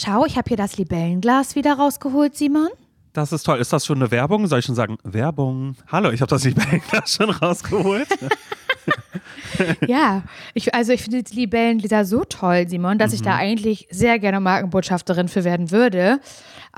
Schau, ich habe hier das Libellenglas wieder rausgeholt, Simon. Das ist toll. Ist das schon eine Werbung? Soll ich schon sagen, Werbung? Hallo, ich habe das Libellenglas schon rausgeholt. ja, ich, also ich finde die Libellengläser so toll, Simon, dass mhm. ich da mhm. eigentlich sehr gerne Markenbotschafterin für werden würde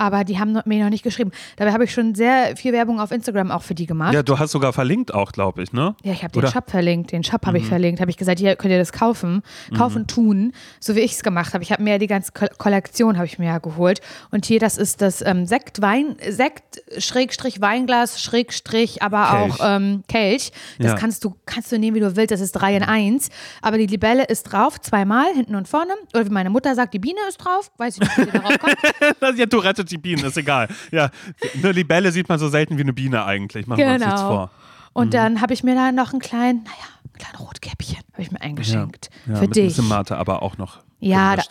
aber die haben mir noch nicht geschrieben. Dabei habe ich schon sehr viel Werbung auf Instagram auch für die gemacht. Ja, du hast sogar verlinkt auch, glaube ich, ne? Ja, ich habe den Shop verlinkt. Den Shop habe mhm. ich verlinkt. Habe ich gesagt, hier könnt ihr das kaufen. Kaufen, mhm. tun, so wie ich es gemacht habe. Ich habe mir ja die ganze Kollektion habe ich mir ja geholt. Und hier, das ist das ähm, Sekt, Wein, Sekt, Schrägstrich, Weinglas, Schrägstrich, aber Kelch. auch ähm, Kelch. Das ja. kannst du, kannst du nehmen, wie du willst. Das ist drei in eins. Aber die Libelle ist drauf, zweimal, hinten und vorne. Oder wie meine Mutter sagt, die Biene ist drauf. Weiß ich nicht, wie die darauf kommt. ja, du rettet die Bienen, ist egal. Ja, eine Libelle sieht man so selten wie eine Biene eigentlich. Machen genau. wir uns nichts genau. vor. Und mhm. dann habe ich mir da noch einen kleinen, naja, ein kleines Rotkäppchen habe ich mir eingeschenkt. Ja, ja, für mit dich. Ein Mate, aber auch noch. Ja, da,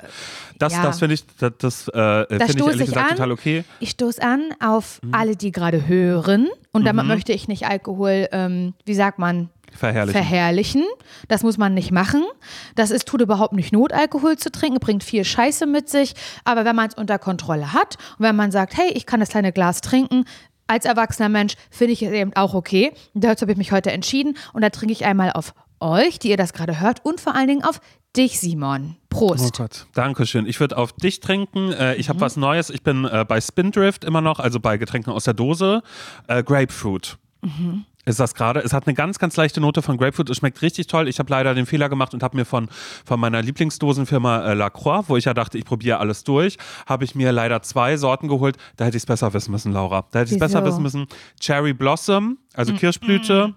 das, ja. das finde ich, das, das äh, finde ich ehrlich gesagt an, total okay. Ich stoße an auf mhm. alle, die gerade hören. Und damit mhm. möchte ich nicht Alkohol, ähm, wie sagt man, Verherrlichen. Verherrlichen. Das muss man nicht machen. Das ist, tut überhaupt nicht Not, Alkohol zu trinken, bringt viel Scheiße mit sich. Aber wenn man es unter Kontrolle hat und wenn man sagt, hey, ich kann das kleine Glas trinken, als erwachsener Mensch finde ich es eben auch okay. Und dazu habe ich mich heute entschieden. Und da trinke ich einmal auf euch, die ihr das gerade hört, und vor allen Dingen auf dich, Simon. Prost. Oh Gott, Dankeschön. Ich würde auf dich trinken. Äh, ich habe mhm. was Neues. Ich bin äh, bei Spindrift immer noch, also bei Getränken aus der Dose. Äh, Grapefruit. Mhm ist das gerade. Es hat eine ganz, ganz leichte Note von Grapefruit. Es schmeckt richtig toll. Ich habe leider den Fehler gemacht und habe mir von, von meiner Lieblingsdosenfirma äh, Lacroix, wo ich ja dachte, ich probiere alles durch, habe ich mir leider zwei Sorten geholt. Da hätte ich es besser wissen müssen, Laura. Da hätte ich es besser wissen müssen. Cherry Blossom also Kirschblüte.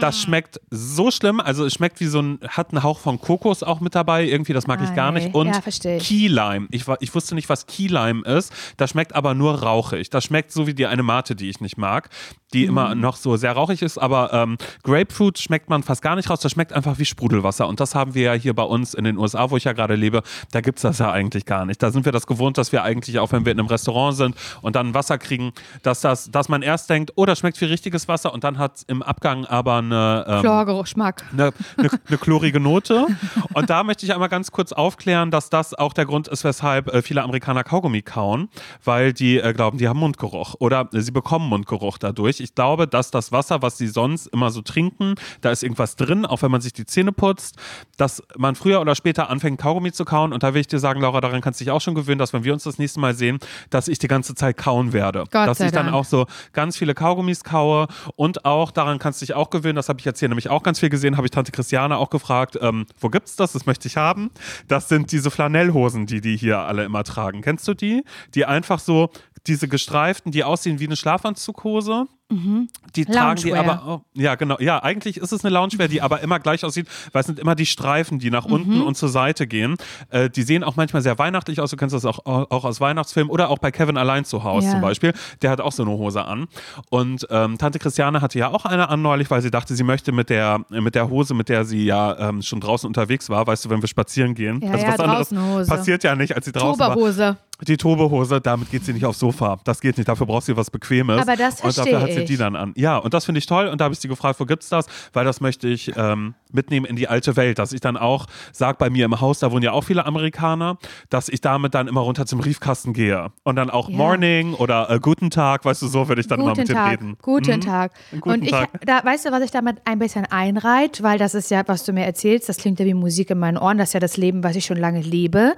Das schmeckt so schlimm. Also es schmeckt wie so ein, hat einen Hauch von Kokos auch mit dabei. Irgendwie, das mag ich gar nicht. Und ja, Key Lime. Ich, ich wusste nicht, was Key Lime ist. Das schmeckt aber nur rauchig. Das schmeckt so wie die eine Mate, die ich nicht mag, die immer noch so sehr rauchig ist. Aber ähm, Grapefruit schmeckt man fast gar nicht raus. Das schmeckt einfach wie Sprudelwasser. Und das haben wir ja hier bei uns in den USA, wo ich ja gerade lebe. Da gibt es das ja eigentlich gar nicht. Da sind wir das gewohnt, dass wir eigentlich, auch wenn wir in einem Restaurant sind und dann Wasser kriegen, dass, das, dass man erst denkt, oh, das schmeckt wie richtiges Wasser und dann hat es im Abgang aber eine, ähm, Chlorgeschmack. Eine, eine, eine, chlorige Note. Und da möchte ich einmal ganz kurz aufklären, dass das auch der Grund ist, weshalb äh, viele Amerikaner Kaugummi kauen, weil die äh, glauben, die haben Mundgeruch oder äh, sie bekommen Mundgeruch dadurch. Ich glaube, dass das Wasser, was sie sonst immer so trinken, da ist irgendwas drin, auch wenn man sich die Zähne putzt, dass man früher oder später anfängt, Kaugummi zu kauen. Und da will ich dir sagen, Laura, daran kannst du dich auch schon gewöhnen, dass wenn wir uns das nächste Mal sehen, dass ich die ganze Zeit kauen werde. Gott dass ich dann auch so ganz viele Kaugummis kaue und auch daran kannst du dich auch gewöhnen, das habe ich jetzt hier nämlich auch ganz viel gesehen, habe ich Tante Christiane auch gefragt, ähm, wo gibt's das? Das möchte ich haben. Das sind diese Flanellhosen, die die hier alle immer tragen. Kennst du die? Die einfach so, diese gestreiften, die aussehen wie eine Schlafanzughose. Mhm. Die tragen die aber, oh, ja genau, ja, eigentlich ist es eine Loungewear, die aber immer gleich aussieht, weil es sind immer die Streifen, die nach unten mhm. und zur Seite gehen. Äh, die sehen auch manchmal sehr weihnachtlich aus, du kennst das auch, auch aus Weihnachtsfilmen oder auch bei Kevin allein zu Hause ja. zum Beispiel, der hat auch so eine Hose an. Und ähm, Tante Christiane hatte ja auch eine an neulich, weil sie dachte, sie möchte mit der, mit der Hose, mit der sie ja ähm, schon draußen unterwegs war, weißt du, wenn wir spazieren gehen, ja, also ja, was anderes Hose. passiert ja nicht, als sie draußen Tuberhose. war die Tobehose, damit geht sie nicht aufs Sofa. Das geht nicht, dafür braucht sie was Bequemes. Aber das verstehe Und dafür hat sie die dann an. Ja, und das finde ich toll. Und da habe ich sie gefragt, wo gibt es das? Weil das möchte ich ähm, mitnehmen in die alte Welt. Dass ich dann auch sage, bei mir im Haus, da wohnen ja auch viele Amerikaner, dass ich damit dann immer runter zum Briefkasten gehe. Und dann auch ja. Morning oder äh, Guten Tag, weißt du, so würde ich dann immer mit Tag. dir reden. Guten mhm. Tag. Guten und ich, Tag. da, weißt du, was ich damit ein bisschen einreiht? Weil das ist ja, was du mir erzählst, das klingt ja wie Musik in meinen Ohren. Das ist ja das Leben, was ich schon lange lebe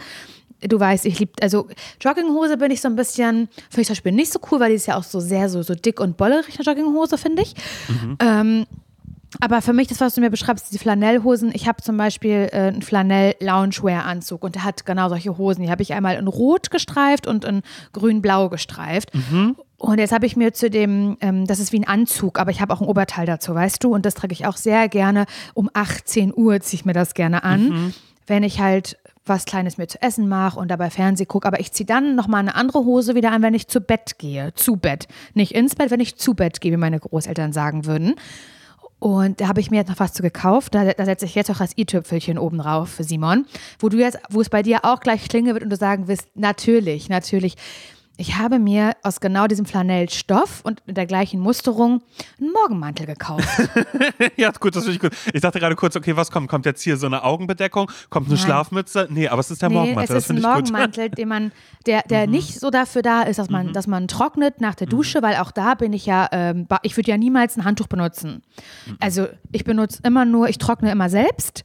du weißt, ich liebe, also Jogginghose bin ich so ein bisschen, finde ich zum Beispiel nicht so cool, weil die ist ja auch so sehr so, so dick und bollerig, eine Jogginghose, finde ich. Mhm. Ähm, aber für mich, das, was du mir beschreibst, die Flanellhosen, ich habe zum Beispiel äh, einen Flanell-Loungewear-Anzug und der hat genau solche Hosen. Die habe ich einmal in rot gestreift und in grün-blau gestreift. Mhm. Und jetzt habe ich mir zu dem, ähm, das ist wie ein Anzug, aber ich habe auch ein Oberteil dazu, weißt du? Und das trage ich auch sehr gerne. Um 18 Uhr ziehe ich mir das gerne an, mhm. wenn ich halt was Kleines mir zu essen mache und dabei Fernseh gucke. Aber ich ziehe dann nochmal eine andere Hose wieder an, wenn ich zu Bett gehe. Zu Bett. Nicht ins Bett, wenn ich zu Bett gehe, wie meine Großeltern sagen würden. Und da habe ich mir jetzt noch was zu gekauft. Da, da setze ich jetzt auch das i-Tüpfelchen oben drauf für Simon. Wo du jetzt, wo es bei dir auch gleich klingen wird und du sagen wirst, natürlich, natürlich. Ich habe mir aus genau diesem Flanellstoff und der gleichen Musterung einen Morgenmantel gekauft. ja, gut, das finde ich gut. Ich dachte gerade kurz, okay, was kommt? Kommt jetzt hier so eine Augenbedeckung? Kommt eine Nein. Schlafmütze? Nee, aber es ist der Nee, Morgenmantel. es das ist ein. Mhm. Morgenmantel, den man, der, der nicht so dafür da ist, dass man, dass man trocknet nach der Dusche, weil auch da bin ich ja, ähm, ich würde ja niemals ein Handtuch benutzen. Mhm. Also ich benutze immer nur, ich trockne immer selbst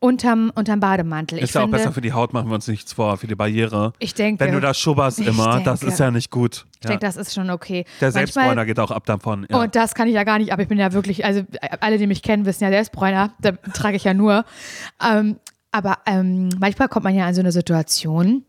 unterm, unterm Bademantel. Mhm. Ist ich ja auch finde, besser für die Haut, machen wir uns nichts vor, für die Barriere. Ich denke. Wenn du da schubberst immer, das denke. ist ja nicht gut. Ich ja. denke, das ist schon okay. Der Selbstbräuner geht auch ab davon. Ja. Und das kann ich ja gar nicht, aber ich bin ja wirklich, also alle, die mich kennen, wissen ja, Selbstbräuner, da trage ich ja nur. Ähm, aber ähm, manchmal kommt man ja in so eine Situation,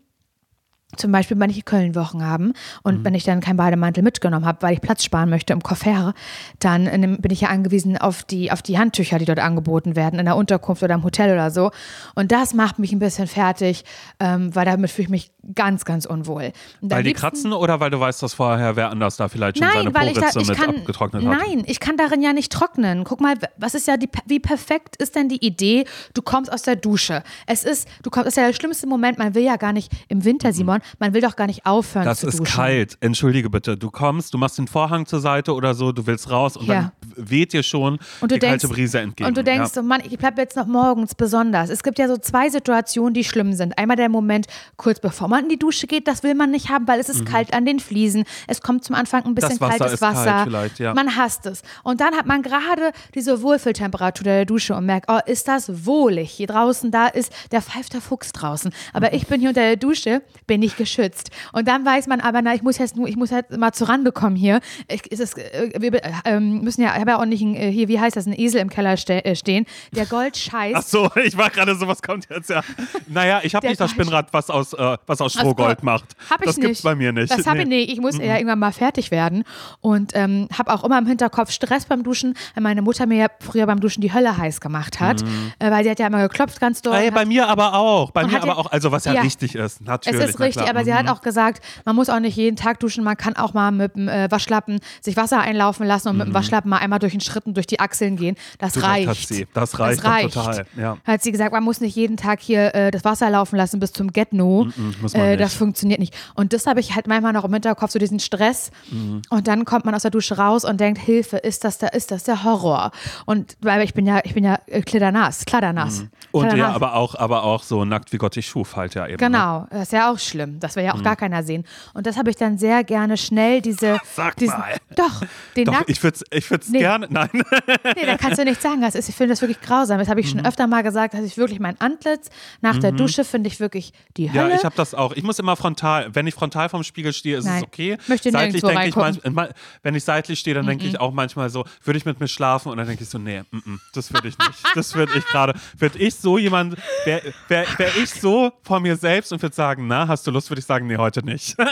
zum Beispiel, wenn ich Köln-Wochen haben und wenn ich dann keinen Bademantel mitgenommen habe, weil ich Platz sparen möchte im Koffer, dann äh, bin ich ja angewiesen auf die, auf die Handtücher, die dort angeboten werden, in der Unterkunft oder im Hotel oder so. Und das macht mich ein bisschen fertig, ähm, weil damit fühle ich mich ganz, ganz unwohl. Weil die kratzen oder weil du weißt, dass vorher wer anders da vielleicht schon seine Nein, weil ich da, ich mit kann, abgetrocknet hat? nein, ich kann darin ja nicht trocknen. Guck mal, was ist ja die, wie perfekt ist denn die Idee? Du kommst aus der Dusche. Es ist, du kommst, das ist ja der schlimmste Moment. Man will ja gar nicht im Winter, Simon, man will doch gar nicht aufhören Das zu ist duschen. kalt. Entschuldige bitte. Du kommst, du machst den Vorhang zur Seite oder so, du willst raus und Ja. dann weht dir schon Und die denkst, kalte Brise entgegen. Und du denkst ja. so, Mann, ich bleibe jetzt noch morgens besonders. Es gibt ja so zwei Situationen, die schlimm sind. Einmal der Moment, kurz bevor man in die Dusche geht, das will man nicht haben, weil es ist kalt an den Fliesen. Es kommt zum Anfang ein bisschen Mhm. Wasser kaltes kalt Wasser. vielleicht, ja. Man hasst es. Und dann hat man gerade diese Wohlfühltemperatur der Dusche und merkt, oh, ist das wohlig. Hier draußen, da ist der pfeift der Fuchs draußen. Aber ich bin hier unter der Dusche, bin ich geschützt. Und dann weiß man aber, na, ich muss jetzt nur, ich muss halt mal zur Rande kommen hier. Ich, ist es, äh, wir äh, ähm, müssen ja, habe ja auch nicht ein, äh, hier, wie heißt das, ein Esel im Keller ste äh, stehen, der Gold scheißt. Ach so, ich war gerade so, was kommt jetzt ja. Naja, ich habe nicht das Spinnrad, was aus, äh, was aus Strohgold macht. Hab ich das nicht. gibt's bei mir nicht. Das habe ich Nee. nicht. Ich muss ja irgendwann mal fertig werden. Und ähm, habe auch immer im Hinterkopf Stress beim Duschen, weil meine Mutter mir ja früher beim Duschen die Hölle heiß gemacht hat. Äh, weil sie hat ja immer geklopft ganz doll. Ey, und bei mir aber auch. Bei mir ja- aber auch, also was ja, Ja. richtig ist. es Natürlich. ist na richtig, aber sie hat Mhm. auch gesagt, man muss auch nicht jeden Tag duschen, man kann auch mal mit dem äh, Waschlappen sich Wasser einlaufen lassen und mit dem Waschlappen mal einmal durch den Schritten durch die Achseln gehen. Das Mhm. Recht reicht. hat sie. Das reicht doch total, ja. Hat sie gesagt, man muss nicht jeden Tag hier äh, das Wasser laufen lassen bis zum Get-No. muss man äh, das funktioniert nicht. Und das habe ich halt manchmal noch im Hinterkopf, so diesen Stress. Mhm. Und dann kommt man aus der Dusche raus und denkt, Hilfe, ist das der, ist das der Horror? Und weil ich bin ja, ich bin ja äh, klitternass, kladdernass. Mhm. Und ja, aber auch, aber auch so nackt wie Gott dich schuf halt ja eben. Ne? Genau, das ist ja auch schlimm. Das will ja auch gar keiner sehen. Und das habe ich dann sehr gerne schnell diese. Sag diesen, mal. Doch, den Doch, Nackt. ich würde es ich würd's Nee. Gerne. Nein. Nee, da kannst du nichts sagen. Das ist, ich finde das wirklich grausam. Das habe ich schon Mhm. öfter mal gesagt, dass ich wirklich mein Antlitz nach der Dusche finde ich wirklich die Ja, Hölle. ich habe das auch. Ich muss immer frontal, wenn ich frontal vom Spiegel stehe, ist Nein. es okay. Möchte seitlich denke ich manchmal, wenn ich seitlich stehe, dann denke ich auch manchmal so, würde ich mit mir schlafen und dann denke ich so, nee, mm, das würde ich nicht. Das würde ich gerade, würde ich so jemand, wäre wär, wär ich so vor mir selbst und würde sagen, na, hast du Lust, würde ich sagen, nee, heute nicht.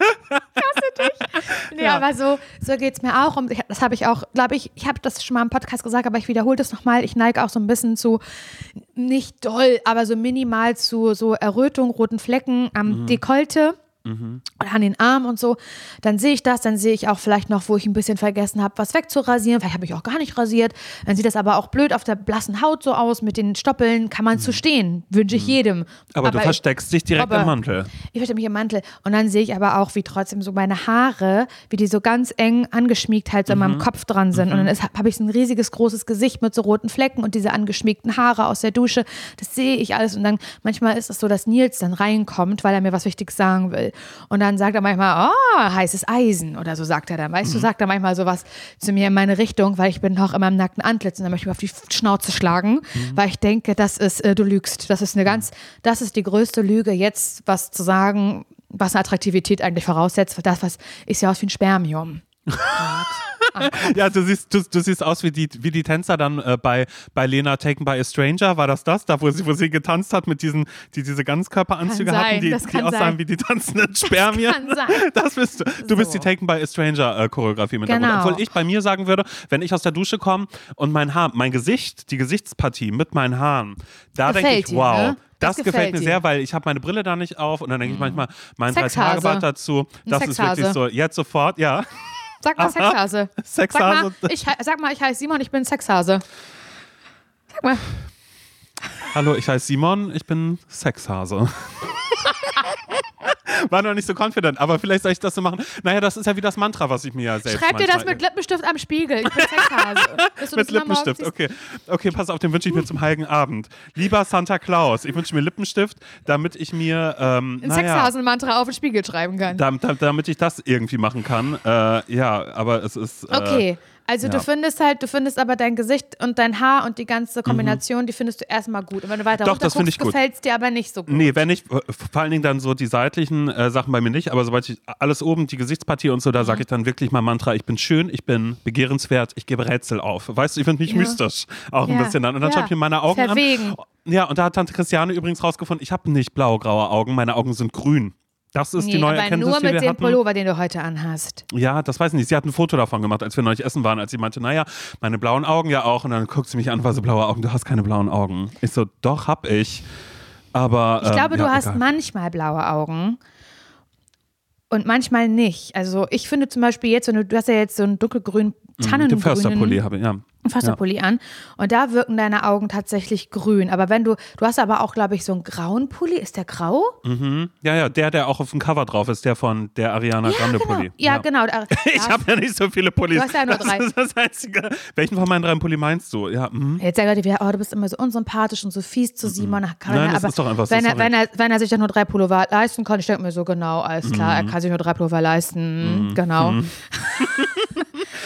Nee, Ja. aber so, so geht es mir auch. Und ich, das habe ich auch, glaube ich, ich habe das schon mal im Podcast gesagt, aber ich wiederhole das nochmal. Ich neige auch so ein bisschen zu, nicht doll, aber so minimal zu so Errötung, roten Flecken Mhm. am Dekolte. Oder an den Arm und so, dann sehe ich das, dann sehe ich auch vielleicht noch, wo ich ein bisschen vergessen habe, was wegzurasieren. Vielleicht habe ich auch gar nicht rasiert. Dann sieht das aber auch blöd auf der blassen Haut so aus mit den Stoppeln. Kann man zu stehen, wünsche ich jedem. Mhm. Aber, du ich- versteckst dich direkt aber- im Mantel. ich verstehe mich im Mantel. Und dann sehe ich aber auch, wie trotzdem so meine Haare, wie die so ganz eng angeschmiegt halt so in Mhm. meinem Kopf dran sind. Und dann habe ich so ein riesiges, großes Gesicht mit so roten Flecken und diese angeschmiegten Haare aus der Dusche. Das sehe ich alles. Und dann manchmal ist es so, dass Nils dann reinkommt, weil er mir was Wichtiges sagen will. Und dann sagt er manchmal, oh, heißes Eisen oder so sagt er dann. Weißt Mhm. du, sagt er manchmal sowas zu mir in meine Richtung, weil ich bin noch in meinem nackten Antlitz und dann möchte ich mir auf die Schnauze schlagen, Mhm. weil ich denke, das ist, äh, du lügst. Das ist eine ganz, das ist die größte Lüge, jetzt was zu sagen, was eine Attraktivität eigentlich voraussetzt. Das, was ist ja aus wie ein Spermium. Ja, du siehst, du, du siehst aus wie die, wie die Tänzer dann äh, bei, bei Lena Taken by a Stranger. War das das? Da, wo sie, wo sie getanzt hat mit diesen, die diese Ganzkörperanzüge hatten, die, das die aussahen sein. wie die tanzenden Spermien. kann sein. Das bist du. Du bist So. die Taken by a Stranger äh, Choreografie mit Genau. Obwohl ich bei mir sagen würde, wenn ich aus der Dusche komme und mein Haar, mein Gesicht, die Gesichtspartie mit meinen Haaren, da denke ich, dir, wow. ne? Das, Das gefällt, mir dir. sehr, weil ich habe meine Brille da nicht auf und dann denke ich manchmal, mein drei Sexhase. Tage dazu. Das ist wirklich so, jetzt sofort, ja. Sag mal Aha. Sexhase. Sexhase. Sag mal, ich, sag mal, ich heiße Simon, ich bin Sexhase. Sag mal. Hallo, ich heiße Simon, ich bin Sexhase. war noch nicht so confident, aber vielleicht soll ich das so machen. Naja, das ist ja wie das Mantra, was ich mir ja selbst Schreib dir das mit Lippenstift am Spiegel. Ich bin Sexhase. Mit Lippenstift, okay. Okay, pass auf, den wünsche ich mir zum Heiligen Abend. Lieber Santa Claus, ich wünsche mir Lippenstift, damit ich mir, ähm, Ein naja, Sexhasen-Mantra auf den Spiegel schreiben kann. damit, damit ich das irgendwie machen kann. Äh, ja, aber es ist. Äh, Okay. Also du ja. findest halt, du findest aber dein Gesicht und dein Haar und die ganze Kombination, die findest du erstmal gut. Und wenn du weiter Mhm. Doch, das gut. gefällt es dir aber nicht so gut. Nee, wenn ich, äh, vor allen Dingen dann so die seitlichen äh, Sachen bei mir nicht, aber sobald ich alles oben, die Gesichtspartie und so, da Mhm. sage ich dann wirklich mal Mantra, ich bin schön, ich bin begehrenswert, ich gebe Rätsel auf. Weißt du, ich finde mich Ja. mystisch auch ein Ja. bisschen dann. Und dann schaue ich mir meine Augen Verwegen. an. Ja, und da hat Tante Christiane übrigens rausgefunden, ich habe nicht blau-graue Augen, meine Augen sind grün. Das ist Nee, die neue aber Erkenntnis, nur die mit wir dem hatten. Pullover, den du heute anhast. Ja, das weiß ich nicht. Sie hat ein Foto davon gemacht, als wir neulich essen waren, als sie meinte, naja, meine blauen Augen ja auch. Und dann guckt sie mich an, war so blaue Augen, du hast keine blauen Augen. Ich so, doch, hab ich. Aber Ich ähm, glaube, ja, du hast egal. manchmal blaue Augen und manchmal nicht. Also ich finde zum Beispiel jetzt, wenn du, du hast ja jetzt so einen dunkelgrünen Den Tannengrünen Försterpulli habe ich, ja. Försterpulli an und da wirken deine Augen tatsächlich grün. Aber wenn du, du hast aber auch, glaube ich, so einen grauen Pulli. Ist der grau? Mhm. Ja, ja, der, der auch auf dem Cover drauf ist, der von der Ariana Grande genau. Pulli. Ja, genau. Da- Ich habe ja nicht so viele Pullis. Du hast ja nur das drei. ist das Einzige. Welchen von meinen drei Pulli meinst du? Ja, mhm. Jetzt sagen Leute wieder, oh, du bist immer so unsympathisch und so fies zu Simon. Kann Nein, er, das aber ist doch einfach so, wenn, er, sorry. wenn, er, wenn er sich doch nur drei Pullover leisten kann, ich denke mir so, genau, alles klar, Mhm. er kann sich nur drei Pullover leisten. Genau.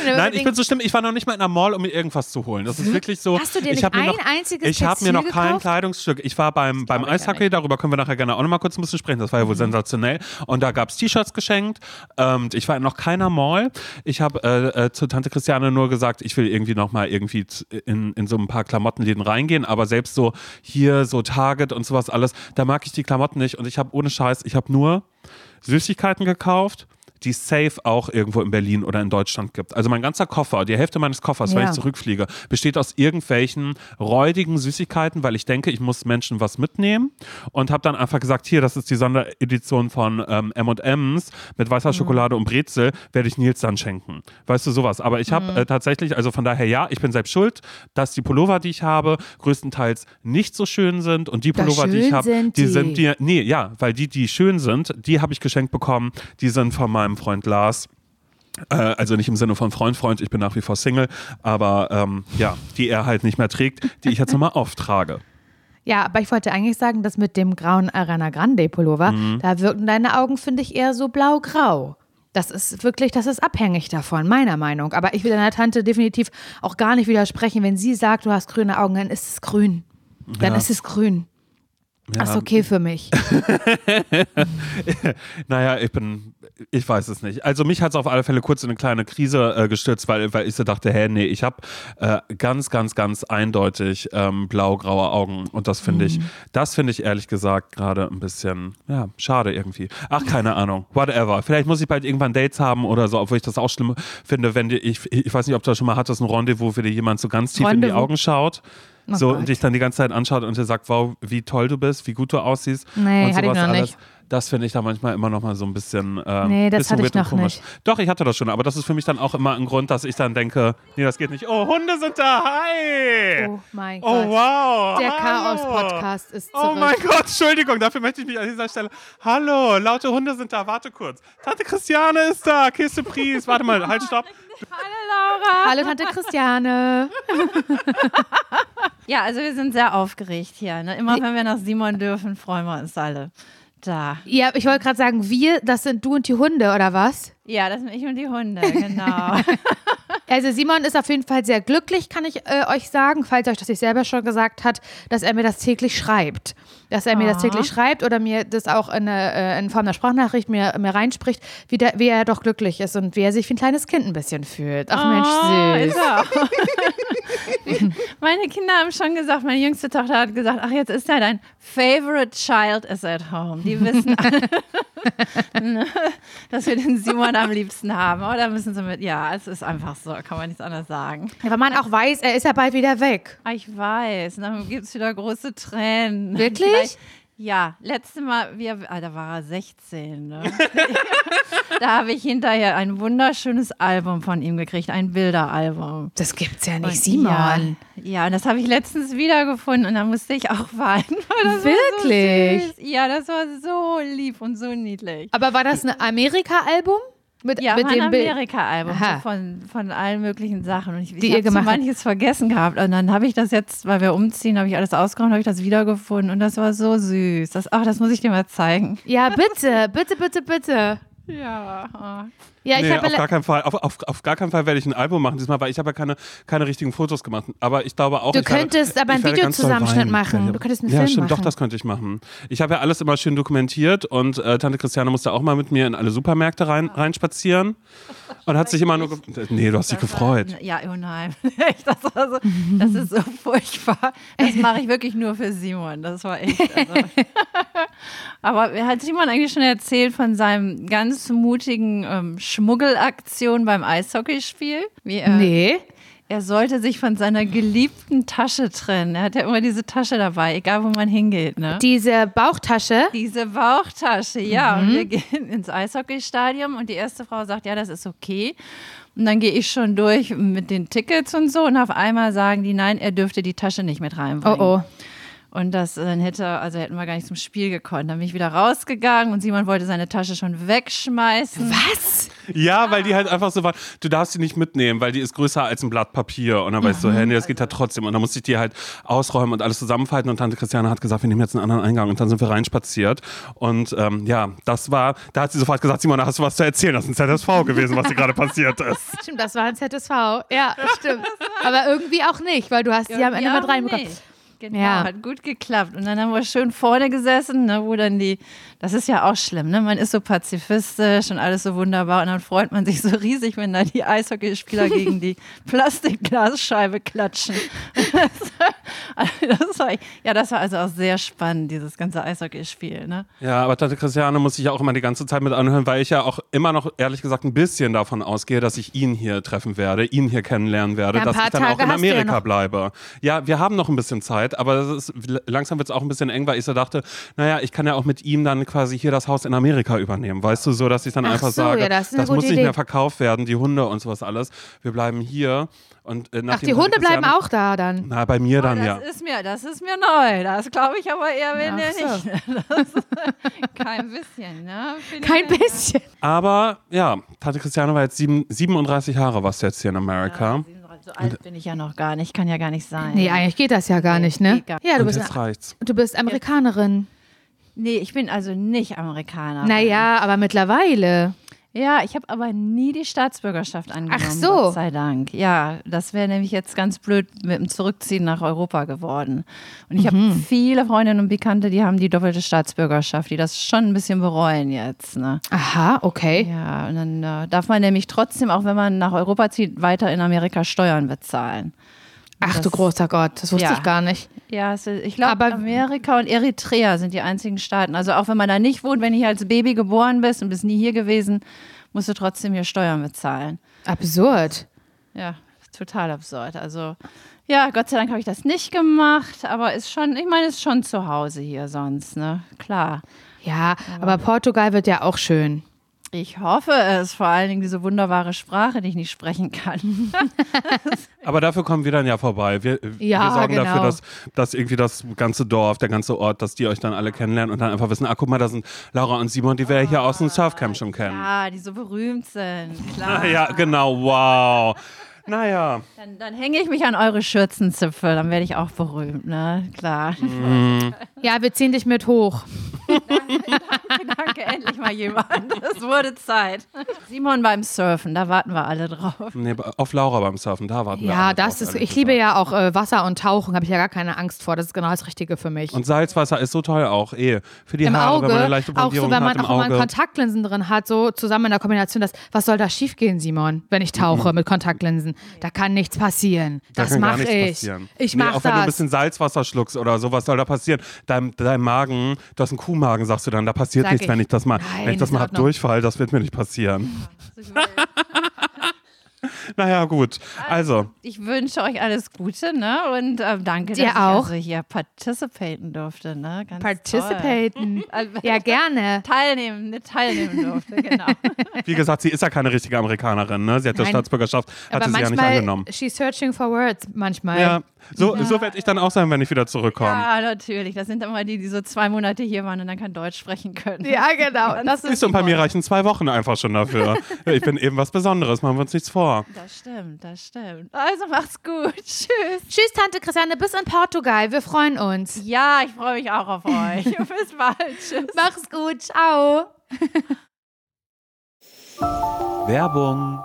Nein, ich bin so schlimm. Ich war noch nicht mal in einer Mall, um mir irgendwas zu holen. Das ist wirklich so. Hast du dir ich nicht ein noch, einziges Ich habe mir noch kein gekauft? Kleidungsstück. Ich war beim, beim Eishockey, darüber können wir nachher gerne auch noch mal kurz ein bisschen sprechen. Das war ja wohl sensationell. Und da gab es T-Shirts geschenkt. Ähm, ich war in noch keiner Mall. Ich habe äh, äh, zu Tante Christiane nur gesagt, ich will irgendwie noch mal irgendwie in, in so ein paar Klamottenläden reingehen. Aber selbst so hier, so Target und sowas alles, da mag ich die Klamotten nicht. Und ich habe ohne Scheiß, ich habe nur Süßigkeiten gekauft die safe auch irgendwo in Berlin oder in Deutschland gibt. Also mein ganzer Koffer, die Hälfte meines Koffers, Ja. ich zurückfliege, besteht aus irgendwelchen räudigen Süßigkeiten, weil ich denke, ich muss Menschen was mitnehmen und habe dann einfach gesagt, hier, das ist die Sonderedition von ähm, M&M's mit weißer Mhm. Schokolade und Brezel, werde ich Nils dann schenken. Weißt du, sowas. Aber ich habe Mhm. äh, tatsächlich, also von daher, ja, ich bin selbst schuld, dass die Pullover, die ich habe, größtenteils nicht so schön sind und die Pullover, die ich habe, die die. sind die, nee, ja, weil die, die schön sind, die habe ich geschenkt bekommen, die sind von meinem Freund Lars. Äh, also nicht im Sinne von Freund, Freund, ich bin nach wie vor Single, aber ähm, ja, die er halt nicht mehr trägt, die ich jetzt nochmal auftrage. Ja, aber ich wollte eigentlich sagen, dass mit dem grauen Arana Grande Pullover, Mhm. da wirken deine Augen, finde ich, eher so blau-grau. Das ist wirklich, das ist abhängig davon, meiner Meinung. Aber ich will deiner Tante definitiv auch gar nicht widersprechen. Wenn sie sagt, du hast grüne Augen, dann ist es grün. Dann Ja. ist es grün. Das ist Ja. okay für mich. Naja, ich bin, ich weiß es nicht. Also mich hat es auf alle Fälle kurz in eine kleine Krise äh, gestürzt, weil, weil ich so dachte, hä, nee, ich habe äh, ganz, ganz, ganz eindeutig ähm, blau-graue Augen und das finde ich, das finde ich ehrlich gesagt gerade ein bisschen, ja, schade irgendwie. Ach, keine Ahnung, whatever. Vielleicht muss ich bald irgendwann Dates haben oder so, obwohl ich das auch schlimm finde, wenn dir, ich, ich weiß nicht, ob du das schon mal hattest, ein Rendezvous, wo dir jemand so ganz tief in die Rendezvous? Augen schaut. Oh so Gott. und dich dann die ganze Zeit anschaut und dir sagt, wow, wie toll du bist, wie gut du aussiehst. Nee, und hatte ich sowas noch alles. nicht. Das finde ich da manchmal immer noch mal so ein bisschen. Äh, Nee, das bisschen hatte ich noch komisch. nicht. Doch, ich hatte das schon, aber das ist für mich dann auch immer ein Grund, dass ich dann denke, nee, das geht nicht. Oh, Hunde sind da, hi! Oh mein Oh, Gott. wow! Der hallo. Chaos-Podcast ist zurück. Oh mein Gott, Entschuldigung, dafür möchte ich mich an dieser Stelle. Hallo, laute Hunde sind da, warte kurz. Tante Christiane ist da, Kiste Pries. Warte mal, halt, stopp. Hallo Tante Christiane. Ja, also wir sind sehr aufgeregt hier. Ne? Immer wenn wir nach Simon dürfen, freuen wir uns alle. Da. Ja, ich wollte gerade sagen, wir, das sind du und die Hunde, oder was? Ja, das sind ich und die Hunde, genau. Also Simon ist auf jeden Fall sehr glücklich, kann ich äh, euch sagen, falls euch das nicht selber schon gesagt hat, dass er mir das täglich schreibt. Dass er mir das täglich schreibt oder mir das auch in, äh, in Form einer Sprachnachricht mir, mir reinspricht, wie, der, wie er doch glücklich ist und wie er sich wie ein kleines Kind ein bisschen fühlt. Ach Oh, Mensch, ist süß. er. Meine Kinder haben schon gesagt, meine jüngste Tochter hat gesagt, ach, jetzt ist ja dein favorite child is at home. Die wissen alle, ne, dass wir den Simon am liebsten haben. Oder müssen sie mit, ja, es ist einfach so, kann man nichts anderes sagen. Ja, Weil man auch weiß, er ist ja bald wieder weg. Ah, ich weiß, dann gibt es wieder große Tränen. Wirklich? Vielleicht- Ja, letztes Mal, wir, ah, da war er 16. Ne? da habe ich hinterher ein wunderschönes Album von ihm gekriegt, ein Bilderalbum. Das gibt's ja nicht, Simon. Ja, ja, und das habe ich letztens wiedergefunden und da musste ich auch weinen. Wirklich? So. Ja, das war so lieb und so niedlich. Aber war das ein Amerika-Album? Mit, Ja, mit dem? Amerika-Album so von, von allen möglichen Sachen. Und ich, Die ich ihr habe so manches vergessen gehabt. Und dann habe ich das jetzt, weil wir umziehen, habe ich alles ausgeräumt, habe ich das wiedergefunden. Und das war so süß. Das, ach, das muss ich dir mal zeigen. Ja, bitte, bitte, bitte, bitte. Ja. Ja, nee, auf gar keinen Fall. Auf, auf, auf gar keinen Fall werde ich ein Album machen diesmal, weil ich habe ja keine, keine richtigen Fotos gemacht. Aber ich glaube auch. Du ich werde- könntest aber einen Videozusammenschnitt machen. Du könntest einen ja, Film stimmt, machen. doch, das könnte ich machen. Ich habe ja alles immer schön dokumentiert und äh, Tante Christiane musste auch mal mit mir in alle Supermärkte rein, reinspazieren und hat sich immer nur. ge- Nee, du hast dich gefreut. Ja, oh nein. Das, so, das ist so furchtbar. Das mache ich wirklich nur für Simon. Das war echt. Also. Aber hat Simon eigentlich schon erzählt von seinem ganz mutigen ähm, Schmuggelaktion beim Eishockeyspiel? Wie er, Nee. er sollte sich von seiner geliebten Tasche trennen. Er hat ja immer diese Tasche dabei, egal wo man hingeht. Ne? Diese Bauchtasche. Diese Bauchtasche, ja. Mhm. Und wir gehen ins Eishockeystadion und die erste Frau sagt, ja, das ist okay. Und dann gehe ich schon durch mit den Tickets und so und auf einmal sagen die, nein, er dürfte die Tasche nicht mit Oh reinbringen. oh. Und das äh, dann hätte, also hätten wir gar nicht zum Spiel gekonnt. Dann bin ich wieder rausgegangen und Simon wollte seine Tasche schon wegschmeißen. Was? Ja, weil die halt einfach so war, du darfst die nicht mitnehmen, weil die ist größer als ein Blatt Papier. Und dann weißt du, Mhm. hä, nee, das geht ja trotzdem. Und dann musste ich die halt ausräumen und alles zusammenfalten. Und Tante Christiane hat gesagt, wir nehmen jetzt einen anderen Eingang. Und dann sind wir reinspaziert. Und ähm, ja, das war, da hat sie sofort gesagt, Simon, da hast du was zu erzählen. Das ist ein ZSV gewesen, was hier gerade passiert ist. Stimmt, das war ein ZSV. Ja, stimmt. Aber irgendwie auch nicht, weil du hast die am Ende Ja, mit reinbekommen. nee. Genau, Ja. hat gut geklappt. Und dann haben wir schön vorne gesessen, ne, wo dann die, das ist ja auch schlimm, ne? Man ist so pazifistisch und alles so wunderbar und dann freut man sich so riesig, wenn da die Eishockeyspieler gegen die Plastikglasscheibe klatschen. Das, das war, ja, das war also auch sehr spannend, dieses ganze Eishockeyspiel, ne? Ja, aber Tante Christiane muss ich ja auch immer die ganze Zeit mit anhören, weil ich ja auch immer noch, ehrlich gesagt, ein bisschen davon ausgehe, dass ich ihn hier treffen werde, ihn hier kennenlernen werde, Ja, dass ich dann auch Tage in du ja Amerika noch. bleibe. Ja, wir haben noch ein bisschen Zeit, aber ist, langsam wird es auch ein bisschen eng, weil ich so dachte, naja, ich kann ja auch mit ihm dann quasi hier das Haus in Amerika übernehmen, weißt du, so, dass ich dann Ach einfach so, sage, ja, das das muss nicht Idee. mehr verkauft werden, die Hunde und sowas alles. Wir bleiben hier. Und, äh, Ach, nachdem die Hunde bleiben auch da dann. Na, bei mir dann, das ja. ist mir, das ist mir neu. Das glaube ich aber eher, wenn Ach der so. nicht. Das, kein bisschen, ne? Finde Kein bisschen. Aber ja, Tante Christiane war jetzt sieben, 37 Jahre, was jetzt hier in Amerika. So alt bin ich ja noch gar nicht, kann ja gar nicht sein. Nee, eigentlich geht das ja gar nicht, ne? gar Ja, du Und bist, jetzt reicht's. du bist Amerikanerin. Nee, ich bin also nicht Amerikaner. Naja, aber mittlerweile. Ja, ich habe aber nie die Staatsbürgerschaft angenommen. Ach so. Gott sei Dank. Ja, das wäre nämlich jetzt ganz blöd mit dem Zurückziehen nach Europa geworden. Und ich Mhm. habe viele Freundinnen und Bekannte, die haben die doppelte Staatsbürgerschaft, die das schon ein bisschen bereuen jetzt. Ne? Aha, okay. Ja, und dann äh, darf man nämlich trotzdem, auch wenn man nach Europa zieht, weiter in Amerika Steuern bezahlen. Ach du Das- großer Gott, das wusste Ja. ich gar nicht. Ja, ist- ich glaube, Aber- Amerika und Eritrea sind die einzigen Staaten. Also auch wenn man da nicht wohnt, wenn du hier als Baby geboren bist und bist nie hier gewesen, musst du trotzdem hier Steuern bezahlen. Absurd. Ja, total absurd. Also ja, Gott sei Dank habe ich das nicht gemacht, aber ist schon, ich meine, ist schon zu Hause hier sonst, ne? Klar. Ja, aber Portugal wird ja auch schön. Ich hoffe es, vor allen Dingen diese wunderbare Sprache, die ich nicht sprechen kann. Aber dafür kommen wir dann ja vorbei. Wir, Ja, wir sorgen genau. dafür, dass, dass irgendwie das ganze Dorf, der ganze Ort, dass die euch dann alle kennenlernen und dann einfach wissen, ah, guck mal, da sind Laura und Simon, die wir hier aus dem Surfcamp schon kennen. Ja, die so berühmt sind. Klar. Ah, ja, genau, wow. Naja, Dann, dann hänge ich mich an eure Schürzenzipfel, dann werde ich auch berühmt, ne? Klar. Ja, wir ziehen dich mit hoch. Danke, endlich mal jemand. Es wurde Zeit. Simon beim Surfen, da warten wir alle drauf. nee, auf Laura beim Surfen, da warten wir. Ja, alle das drauf, ist, ich liebe gesagt. ja auch äh, Wasser und Tauchen, habe ich ja gar keine Angst vor. Das ist genau das Richtige für mich. Und Salzwasser ist so toll auch, eh. Für die Im Haare, Auge, wenn man eine leichte auch so, Blondierung wenn hat man auch mal Auge. Kontaktlinsen drin hat, so zusammen in der Kombination, das, was soll da schiefgehen, Simon, wenn ich tauche mit Kontaktlinsen? Da kann nichts passieren. Da Das mache ich. passieren. Ich nee, mache Auch wenn du ein bisschen Salzwasser schluckst oder so, was soll da passieren? Dein, dein Magen, du hast einen Kuhmagen, sagst du dann, da passiert Sag nichts, ich. wenn ich das mal, Nein, wenn ich das mal hab. Durchfall, das wird mir nicht passieren. Naja, gut. Also, Ich wünsche euch alles Gute, ne? Und ähm, danke, Dir dass auch. ich also hier participaten durfte, ne? Ganz Toll. Participaten. Ja, gerne. Teilnehmen, ne, teilnehmen durfte, genau. wie gesagt, sie ist ja keine richtige Amerikanerin, ne? Sie hat ja. Staatsbürgerschaft, hat sie ja nicht angenommen. she's searching for words, manchmal. Ja, so, so werde ich dann auch sein, wenn ich wieder zurückkomme. ja, natürlich. Das sind immer die, die so zwei Monate hier waren und dann kein Deutsch sprechen können. Ja, genau. Das Siehst du, und bei mir reichen zwei Wochen einfach schon dafür. ich bin eben was Besonderes, machen wir uns nichts vor. Das stimmt, das stimmt. Also macht's gut. Tschüss. Tschüss, Tante Christiane, bis in Portugal. Wir freuen uns. Ja, ich freue mich auch auf euch. Bis bald. Tschüss. Mach's gut. Ciao. Werbung.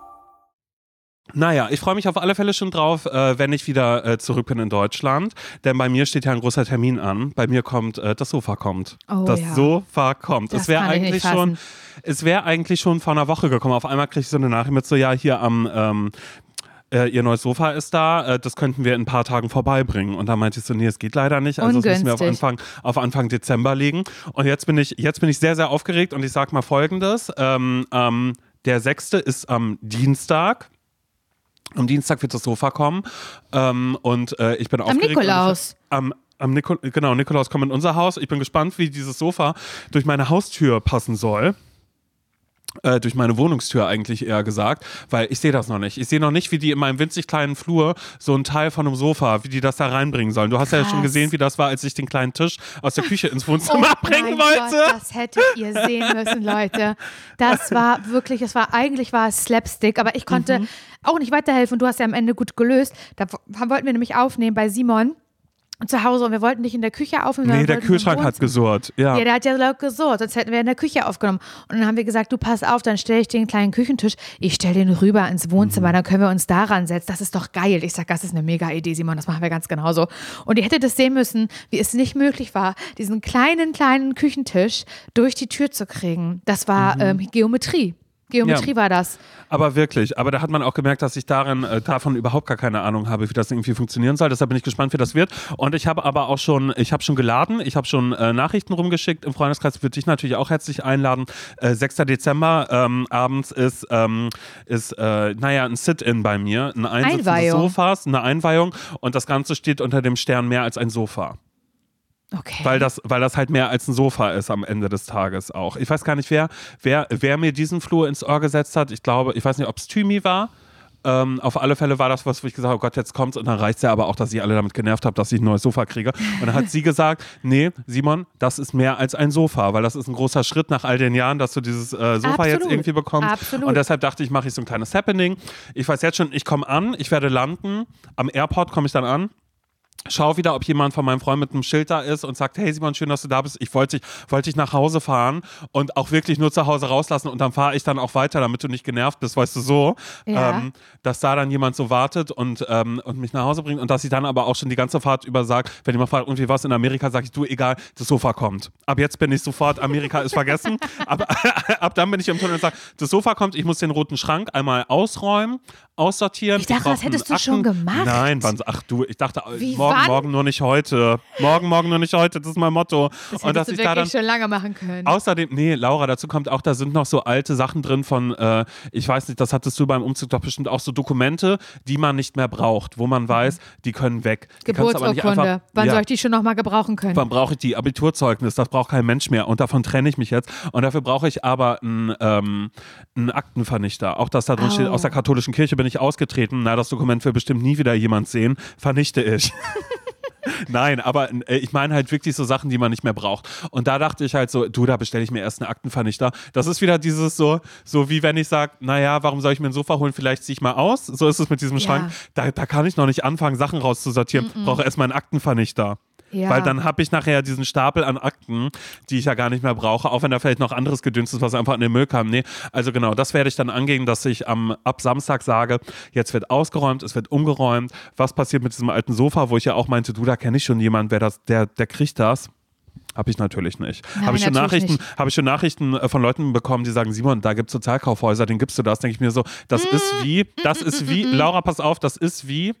Naja, ich freue mich auf alle Fälle schon drauf, äh, wenn ich wieder äh, zurück bin in Deutschland. Denn bei mir steht ja ein großer Termin an. Bei mir kommt, äh, das Sofa kommt. Oh das ja. Sofa kommt. Das es wäre eigentlich schon, es wäre eigentlich schon vor einer Woche gekommen. Auf einmal kriege ich so eine Nachricht mit so, ja, hier am, ähm, äh, ihr neues Sofa ist da, äh, das könnten wir in ein paar Tagen vorbeibringen. Und da meinte ich so, nee, es geht leider nicht. Also das müssen wir auf. Anfang, auf Anfang Dezember legen. Und jetzt bin ich, jetzt bin ich sehr, sehr aufgeregt und ich sag mal folgendes. Ähm, ähm, der sechste ist am Dienstag. Am Dienstag wird das Sofa kommen ähm, und äh, ich bin Am aufgeregt. Nikolaus. Ich, am am Nikol genau, Nikolaus kommt in unser Haus. Ich bin gespannt, wie dieses Sofa durch meine Haustür passen soll. Äh, durch meine Wohnungstür eigentlich eher gesagt, weil ich sehe das noch nicht. Ich sehe noch nicht, wie die in meinem winzig kleinen Flur so ein Teil von einem Sofa, wie die das da reinbringen sollen. Du hast ja schon Krass. gesehen, wie das war, als ich den kleinen Tisch aus der Küche ins Wohnzimmer bringen Oh mein wollte. Gott, das hättet ihr sehen müssen, Leute. Das war wirklich, es war eigentlich war es Slapstick, aber ich konnte Mhm. auch nicht weiterhelfen. Du hast ja am Ende gut gelöst. Da wollten wir nämlich aufnehmen bei Simon zu Hause und wir wollten nicht in der Küche aufnehmen. Nee, der Kühlschrank hat gesurrt. Ja. Ja, der hat ja laut gesurrt, sonst hätten wir in der Küche aufgenommen. Und dann haben wir gesagt, du pass auf, dann stelle ich den kleinen Küchentisch, ich stelle den rüber ins Wohnzimmer, Mhm. dann können wir uns daran setzen. Das ist doch geil. Ich sag, das ist eine mega Idee, Simon, das machen wir ganz genauso. Und ihr hättet es sehen müssen, wie es nicht möglich war, diesen kleinen, kleinen Küchentisch durch die Tür zu kriegen. Das war Mhm. ähm, Geometrie. Geometrie Ja. war das. Aber wirklich, aber da hat man auch gemerkt, dass ich darin äh, davon überhaupt gar keine Ahnung habe, wie das irgendwie funktionieren soll. Deshalb bin ich gespannt, wie das wird. Und ich habe aber auch schon, ich habe schon geladen, ich habe schon äh, Nachrichten rumgeschickt im Freundeskreis. Würde dich natürlich auch herzlich einladen. Äh, 6. Dezember ähm, abends ist, ähm, ist äh, naja, ein Sit-in bei mir, ein Einsitzen des. Sofas, eine Einweihung. Und das Ganze steht unter dem Stern mehr als ein Sofa. Okay. Weil das, weil das halt mehr als ein Sofa ist am Ende des Tages auch. Ich weiß gar nicht, wer, wer, wer mir diesen Flur ins Ohr gesetzt hat. Ich glaube, ich weiß nicht, ob es Thymi war. Ähm, auf alle Fälle war das was, wo ich gesagt habe, oh Gott, jetzt kommt's. Und dann reicht's ja aber auch, dass ich alle damit genervt habe, dass ich ein neues Sofa kriege. Und dann hat sie gesagt, nee, Simon, das ist mehr als ein Sofa, weil das ist ein großer Schritt nach all den Jahren, dass du dieses äh, Sofa jetzt Absolut. irgendwie bekommst. Absolut. Und deshalb dachte ich, mache ich so ein kleines Happening. Ich weiß jetzt schon, ich komme an, ich werde landen. Am Airport komme ich dann an. Schau wieder, ob jemand von meinem Freund mit einem Schild da ist und sagt, hey Simon, schön, dass du da bist. Ich wollte dich, wollte dich nach Hause fahren und auch wirklich nur zu Hause rauslassen und dann fahre ich dann auch weiter, damit du nicht genervt bist, weißt du so. Ja. Ähm, dass da dann jemand so wartet und, ähm, und mich nach Hause bringt und dass ich dann aber auch schon die ganze Fahrt über sage, wenn jemand fragt, irgendwie was in Amerika, sage ich, du, egal, das Sofa kommt. Ab jetzt bin ich sofort, Amerika ist vergessen. ab, ab dann bin ich im Tunnel und sage, das Sofa kommt, ich muss den roten Schrank einmal ausräumen, aussortieren. Ich dachte, das hättest du schon gemacht. Nein, wann, ach du, ich dachte, Wie, morgen, wann? morgen nur nicht heute. Morgen, morgen nur nicht heute, das ist mein Motto. Das und dass ich da dann schon lange machen können. Außerdem, nee, Laura, dazu kommt auch, da sind noch so alte Sachen drin von, äh, ich weiß nicht, das hattest du beim Umzug doch bestimmt auch so Dokumente, die man nicht mehr braucht, wo man weiß, die können weg. Geburtsurkunde. Wann ja. soll ich die schon nochmal gebrauchen können? Wann brauche ich die Abiturzeugnis? Das braucht kein Mensch mehr und davon trenne ich mich jetzt. Und dafür brauche ich aber einen, ähm, einen Aktenvernichter. Auch das da drin steht, Au. aus der katholischen Kirche bin ich ausgetreten. Na, das Dokument will bestimmt nie wieder jemand sehen. Vernichte ich. Nein, aber äh, ich meine halt wirklich so Sachen, die man nicht mehr braucht. Und da dachte ich halt so, du, da bestelle ich mir erst einen Aktenvernichter. Das ist wieder dieses so, so wie wenn ich sage, naja, warum soll ich mir ein Sofa holen? Vielleicht ziehe ich mal aus. So ist es mit diesem Ja. Schrank. Da, da kann ich noch nicht anfangen, Sachen rauszusortieren. Brauche erstmal einen Aktenvernichter. Ja. Weil dann habe ich nachher diesen Stapel an Akten, die ich ja gar nicht mehr brauche, auch wenn da vielleicht noch anderes Gedöns ist, was einfach in den Müll kam. Nee, also genau, das werde ich dann angehen, dass ich am, ab Samstag sage, jetzt wird ausgeräumt, es wird umgeräumt. Was passiert mit diesem alten Sofa, wo ich ja auch meinte, du, da kenne ich schon jemanden, wer das, der, der kriegt das. Habe ich natürlich nicht. Habe ich, schon Nachrichten, habe ich schon Nachrichten äh, von Leuten bekommen, die sagen, Simon, da gibt es Sozialkaufhäuser, den gibst du das. Denke ich mir so, das ist wie, das ist wie, Laura, pass auf, das ist wie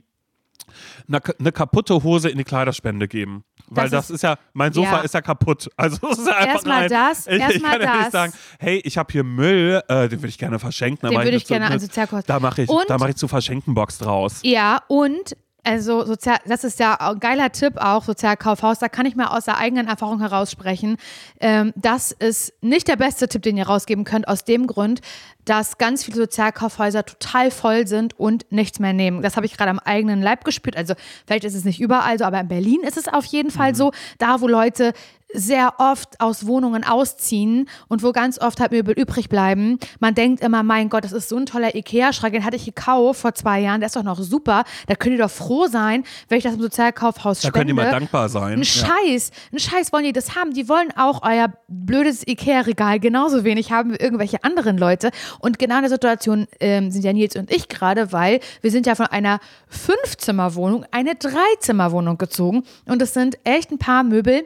eine, eine kaputte Hose in die Kleiderspende geben. Weil Das das, ist, ja, mein Sofa ja. ist ja kaputt. Also ist ja einfach Erstmal das, ich, ich erstmal kann ja nicht sagen, hey, ich habe hier Müll, äh, den würde ich gerne verschenken. Den würde ich gerne an Sozialkauf- Da mache ich, Und- da mache ich zu Verschenkenbox draus. Ja, und also sozial, das ist ja ein geiler Tipp auch, Sozialkaufhaus, da kann ich mal aus der eigenen Erfahrung heraussprechen. Ähm, das ist nicht der beste Tipp, den ihr rausgeben könnt, aus dem Grund, dass ganz viele Sozialkaufhäuser total voll sind und nichts mehr nehmen. Das habe ich gerade am eigenen Leib gespürt. Also vielleicht ist es nicht überall so, aber in Berlin ist es auf jeden Fall so. Da, wo Leute sehr oft aus Wohnungen ausziehen und wo ganz oft halt Möbel übrig bleiben. Man denkt immer, mein Gott, das ist so ein toller Ikea-Schrank, den hatte ich gekauft vor zwei Jahren, der ist doch noch super. Da könnt ihr doch froh sein, wenn ich das im Sozialkaufhaus Da spende. könnt ihr mal dankbar sein. Ein Ja. Scheiß, ein Scheiß wollen die das haben. Die wollen auch euer blödes Ikea-Regal genauso wenig haben wie irgendwelche anderen Leute. Und genau in der Situation ähm, sind ja Nils und ich gerade, weil wir sind ja von einer Fünfzimmerwohnung eine Dreizimmerwohnung gezogen. Und es sind echt ein paar Möbel,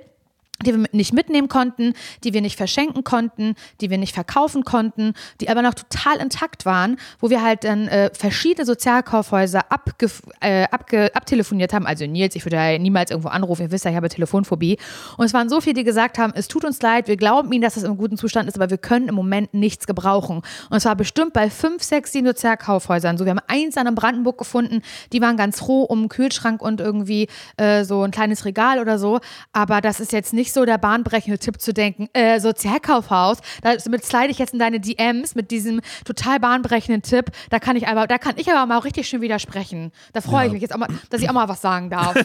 die wir nicht mitnehmen konnten, die wir nicht verschenken konnten, die wir nicht verkaufen konnten, die aber noch total intakt waren, wo wir halt dann äh, verschiedene Sozialkaufhäuser abge, äh, abge, abtelefoniert haben. Also Nils, ich würde ja niemals irgendwo anrufen, ihr wisst ja, ich habe Telefonphobie. Und es waren so viele, die gesagt haben, es tut uns leid, wir glauben Ihnen, dass es im guten Zustand ist, aber wir können im Moment nichts gebrauchen. Und es war bestimmt bei fünf, sechs, sieben Sozialkaufhäusern so. Wir haben eins an in Brandenburg gefunden, die waren ganz froh um einen Kühlschrank und irgendwie äh, so ein kleines Regal oder so. Aber das ist jetzt nicht so der bahnbrechende Tipp zu denken, äh, Sozialkaufhaus, damit slide ich jetzt in deine DMs mit diesem total bahnbrechenden Tipp. Da kann ich aber, da kann ich aber mal richtig schön widersprechen. Da freue ich mich jetzt auch mal, dass ich auch mal was sagen darf.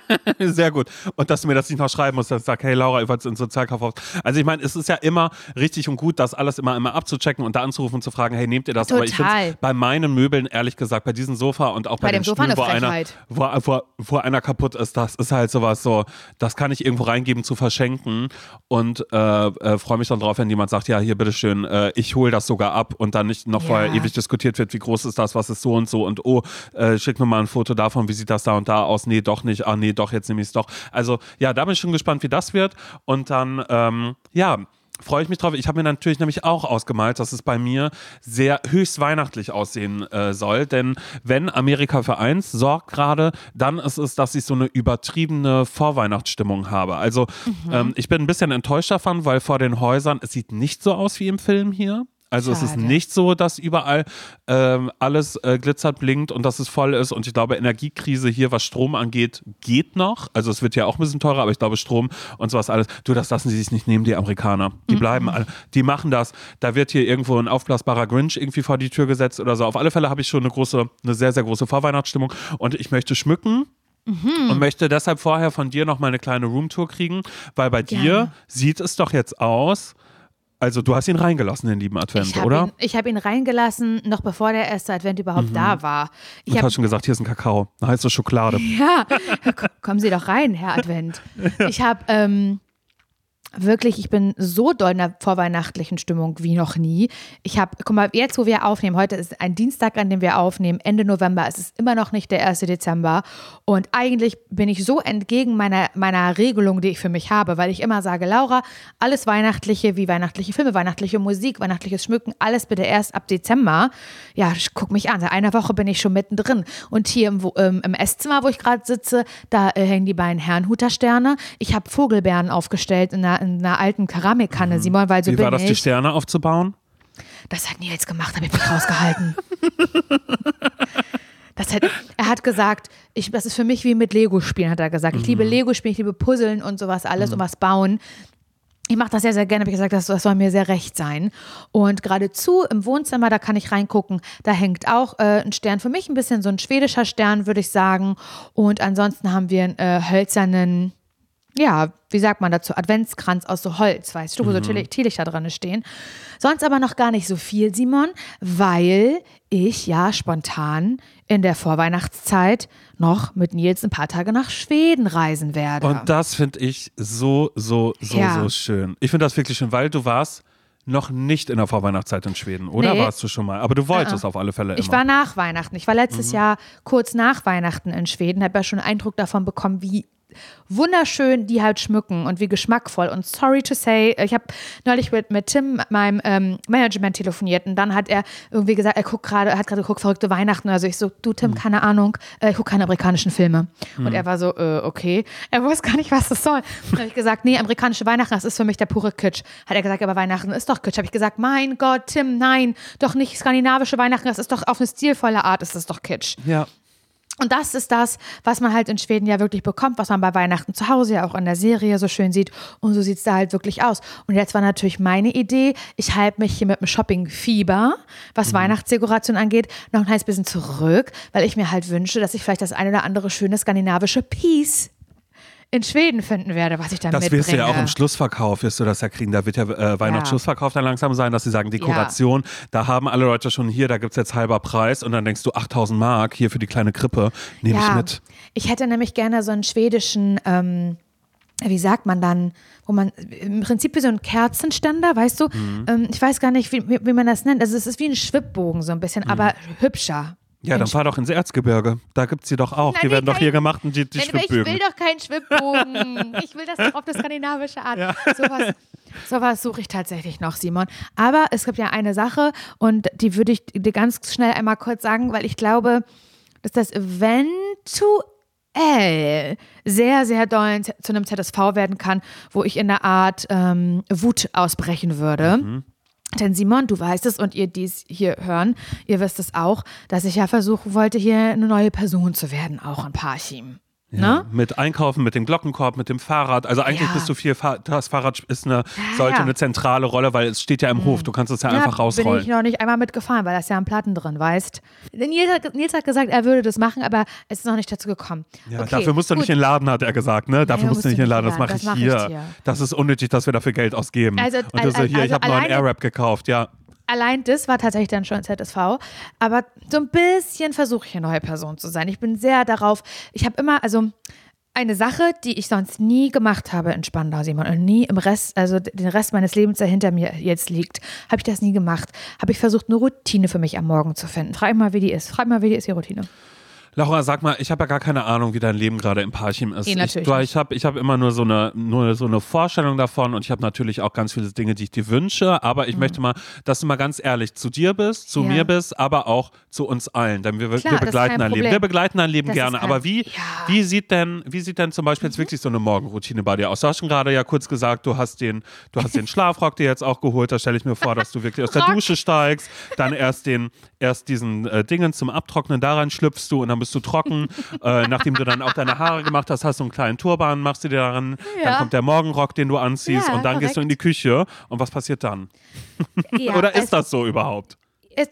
Sehr gut. Und dass du mir das nicht noch schreiben musst, dass ich sage, hey Laura, ich wollte ins Sozialkaufhaus. Also ich meine, es ist ja immer richtig und gut, das alles immer, immer abzuchecken und da anzurufen und zu fragen, hey, nehmt ihr das? Aber ich Total. finde bei meinen Möbeln, ehrlich gesagt, bei diesem Sofa und auch bei, Bei den dem Sofa Stühlen, wo eine einer, wo, wo, wo einer kaputt ist, das ist halt sowas so, das kann ich irgendwo reingeben zu verschenken und äh, äh, freue mich dann drauf, wenn jemand sagt, ja, hier, bitteschön, äh, ich hole das sogar ab und dann nicht noch Ja. vorher ewig diskutiert wird, wie groß ist das, was ist so und so und oh, äh, schick mir mal ein Foto davon, wie sieht das da und da aus? Nee, doch nicht. Ah, nee, doch, jetzt nehme ich es doch. Also ja, da bin ich schon gespannt, wie das wird. Und dann, ähm, ja, freue ich mich drauf. Ich habe mir natürlich nämlich auch ausgemalt, dass es bei mir sehr höchst weihnachtlich aussehen äh, soll. Denn wenn Amerika für eins sorgt gerade, dann ist es, dass ich so eine übertriebene Vorweihnachtsstimmung habe. Also ähm, ich bin ein bisschen enttäuscht davon, weil vor den Häusern, es sieht nicht so aus wie im Film hier. Also es ist Schade. nicht so, dass überall ähm, alles äh, glitzert, blinkt und dass es voll ist. Und ich glaube, Energiekrise hier, was Strom angeht, geht noch. Also es wird ja auch ein bisschen teurer, aber ich glaube, Strom und sowas alles, du, das lassen sie sich nicht nehmen, die Amerikaner. Die bleiben alle, die machen das. Da wird hier irgendwo ein aufblasbarer Grinch irgendwie vor die Tür gesetzt oder so. Auf alle Fälle habe ich schon eine große, eine sehr, sehr große Vorweihnachtsstimmung und ich möchte schmücken. Und möchte deshalb vorher von dir noch mal eine kleine Roomtour kriegen, weil bei dir Gerne. sieht es doch jetzt aus, Also du hast ihn reingelassen, den lieben Advent, Ich habe oder? ihn, ich hab ihn reingelassen, noch bevor der erste Advent überhaupt da war. Ich Und hab, hast schon gesagt, hier ist ein Kakao, heiße Schokolade. ja, kommen Sie doch rein, Herr Advent. Ich habe ähm, wirklich, ich bin so doll in der vorweihnachtlichen Stimmung wie noch nie. Ich habe, guck mal, jetzt, wo wir aufnehmen, heute ist ein Dienstag, an dem wir aufnehmen, Ende November, es ist immer noch nicht der 1. Dezember. Und eigentlich bin ich so entgegen meiner, meiner Regelung, die ich für mich habe, weil ich immer sage, Laura, alles Weihnachtliche, wie weihnachtliche Filme, weihnachtliche Musik, weihnachtliches Schmücken, alles bitte erst ab Dezember. Ja, guck mich an, seit einer Woche bin ich schon mittendrin. Und hier im, ähm, im Esszimmer, wo ich gerade sitze, da äh, hängen die beiden Herrenhuter-Sterne. Ich habe Vogelbeeren aufgestellt in einer, in einer alten Keramikkanne, Simon, weil so Wie bin war das, die ich. Sterne aufzubauen? Das hat Nils gemacht, ich mich rausgehalten. Das hat, er hat gesagt, ich, das ist für mich wie mit Lego spielen, hat er gesagt. Ich liebe Lego spielen, ich liebe Puzzeln und sowas alles und was bauen. Ich mache das sehr, sehr gerne, habe ich gesagt, das, das soll mir sehr recht sein. Und geradezu im Wohnzimmer, da kann ich reingucken, da hängt auch äh, ein Stern, für mich ein bisschen so ein schwedischer Stern, würde ich sagen. Und ansonsten haben wir einen äh, hölzernen, ja, wie sagt man dazu, Adventskranz aus so Holz, weißt du, wo so Teeli- Teelichter dran stehen. Sonst aber noch gar nicht so viel, Simon, weil ich ja spontan in der Vorweihnachtszeit noch mit Nils ein paar Tage nach Schweden reisen werde. Und das finde ich so, so, so, Ja. so schön. Ich finde das wirklich schön, weil du warst noch nicht in der Vorweihnachtszeit in Schweden, oder Nee. warst du schon mal? Aber du wolltest auf alle Fälle immer. Ich war nach Weihnachten. Ich war Mhm. letztes Jahr kurz nach Weihnachten in Schweden, habe ja schon einen Eindruck davon bekommen, wie wunderschön die halt schmücken und wie geschmackvoll. Und sorry to say, ich habe neulich mit, mit Tim, meinem ähm, Management, telefoniert und dann hat er irgendwie gesagt, er guckt gerade, er hat gerade geguckt, verrückte Weihnachten. Also ich so, du Mhm. Tim, keine Ahnung, äh, ich gucke keine amerikanischen Filme. Und er war so, äh, okay. Er wusste gar nicht, was das soll. Dann habe ich gesagt, nee, amerikanische Weihnachten, das ist für mich der pure Kitsch. Hat er gesagt, aber Weihnachten ist doch Kitsch. Habe ich gesagt, mein Gott, Tim, nein, doch nicht skandinavische Weihnachten, das ist doch auf eine stilvolle Art, ist das doch Kitsch. ja. Und das ist das, was man halt in Schweden ja wirklich bekommt, was man bei Weihnachten zu Hause ja auch in der Serie so schön sieht. Und so sieht es da halt wirklich aus. Und jetzt war natürlich meine Idee, ich halte mich hier mit dem Shopping-Fieber, was Weihnachtsdekoration angeht, noch ein kleines bisschen zurück, weil ich mir halt wünsche, dass ich vielleicht das eine oder andere schöne skandinavische Piece in Schweden finden werde, was ich dann Das mitbringe. wirst du ja auch im Schlussverkauf, wirst du das ja kriegen. Da wird ja äh, Weihnachtsschlussverkauf dann langsam sein, dass sie sagen, Dekoration, da haben alle Leute schon hier, da gibt es jetzt halber Preis und dann denkst du 8000 Mark hier für die kleine Krippe, nehme ich mit. Ich hätte nämlich gerne so einen schwedischen, ähm, wie sagt man dann, wo man im Prinzip wie so ein Kerzenständer, weißt du? Mhm. Ähm, ich weiß gar nicht, wie, wie, wie man das nennt. Also es ist wie ein Schwibbogen so ein bisschen, Mhm. aber hübscher. Ja, dann fahr doch ins Erzgebirge. Da gibt es die doch auch. Nein, die werden doch hier gemacht und die, die Nein, ich will doch keinen Schwibbogen. ich will das doch auf eine skandinavische Art. Sowas, sowas suche ich tatsächlich noch, Simon. Aber es gibt ja eine Sache und die würde ich dir ganz schnell einmal kurz sagen, weil ich glaube, dass das eventuell sehr, sehr doll zu einem ZSV werden kann, wo ich in einer Art ähm, Wut ausbrechen würde. Mhm. Denn Simon, du weißt es und ihr dies hier hören, ihr wisst es auch, dass ich ja versuchen wollte, hier eine neue Person zu werden, auch in Parchim. Ja, Ne? mit Einkaufen, mit dem Glockenkorb, mit dem Fahrrad. Also eigentlich Ja. bist du viel, Fahr das Fahrrad ist eine, sollte ja. eine zentrale Rolle, weil es steht ja im Hof. Du kannst es ja, einfach bin ich rausrollen. noch nicht einmal mitgefahren, weil da ist ja ein Platten drin, weißt. Nils hat, Nils hat gesagt, er würde das machen, aber es ist noch nicht dazu gekommen. Ja, okay, dafür musst du nicht in den Laden, hat er gesagt. Ne? Dafür musst du nicht in den Laden, das mache ich, mach hier. dir. Das ist unnötig, dass wir dafür Geld ausgeben. Also, und du so, al- hier, ich also habe neuen alleine- Airwrap gekauft, ja. Allein das war tatsächlich dann schon ZSV. Aber so ein bisschen versuche ich eine neue Person zu sein. Ich bin sehr darauf, ich habe immer, also eine Sache, die ich sonst nie gemacht habe in Spandau, Simon, und nie im Rest, also den Rest meines Lebens, der hinter mir jetzt liegt, habe ich das nie gemacht. Habe ich versucht, eine Routine für mich am Morgen zu finden. Frag mal, wie die ist. Frag mal, wie die ist, die Routine. Laura, sag mal, ich habe ja gar keine Ahnung, wie dein Leben gerade im Parchim ist. Nee, natürlich ich ich habe ich hab immer nur so, eine, nur so eine Vorstellung davon und ich habe natürlich auch ganz viele Dinge, die ich dir wünsche, aber ich möchte mal, dass du mal ganz ehrlich zu dir bist, zu Mhm. Ja. mir bist, aber auch zu uns allen, denn wir, Klar, wir begleiten dein Leben. Wir begleiten dein Leben Das gerne, aber wie, Ja. wie, sieht denn, wie sieht denn zum Beispiel jetzt wirklich so eine Morgenroutine bei dir aus? Du hast schon gerade ja kurz gesagt, du hast den, du hast den Schlafrock dir jetzt auch geholt, da stelle ich mir vor, dass du wirklich aus der. Dusche steigst, dann erst den, erst diesen äh, Dingen zum Abtrocknen, daran schlüpfst du und dann bist du trocken. äh, nachdem du dann auch deine Haare gemacht hast, hast du einen kleinen Turban, machst du dir daran, dann Ja. kommt der Morgenrock, den du anziehst Ja, und dann gehst du in die Küche und was passiert dann? Ja, Oder ist also- das so überhaupt?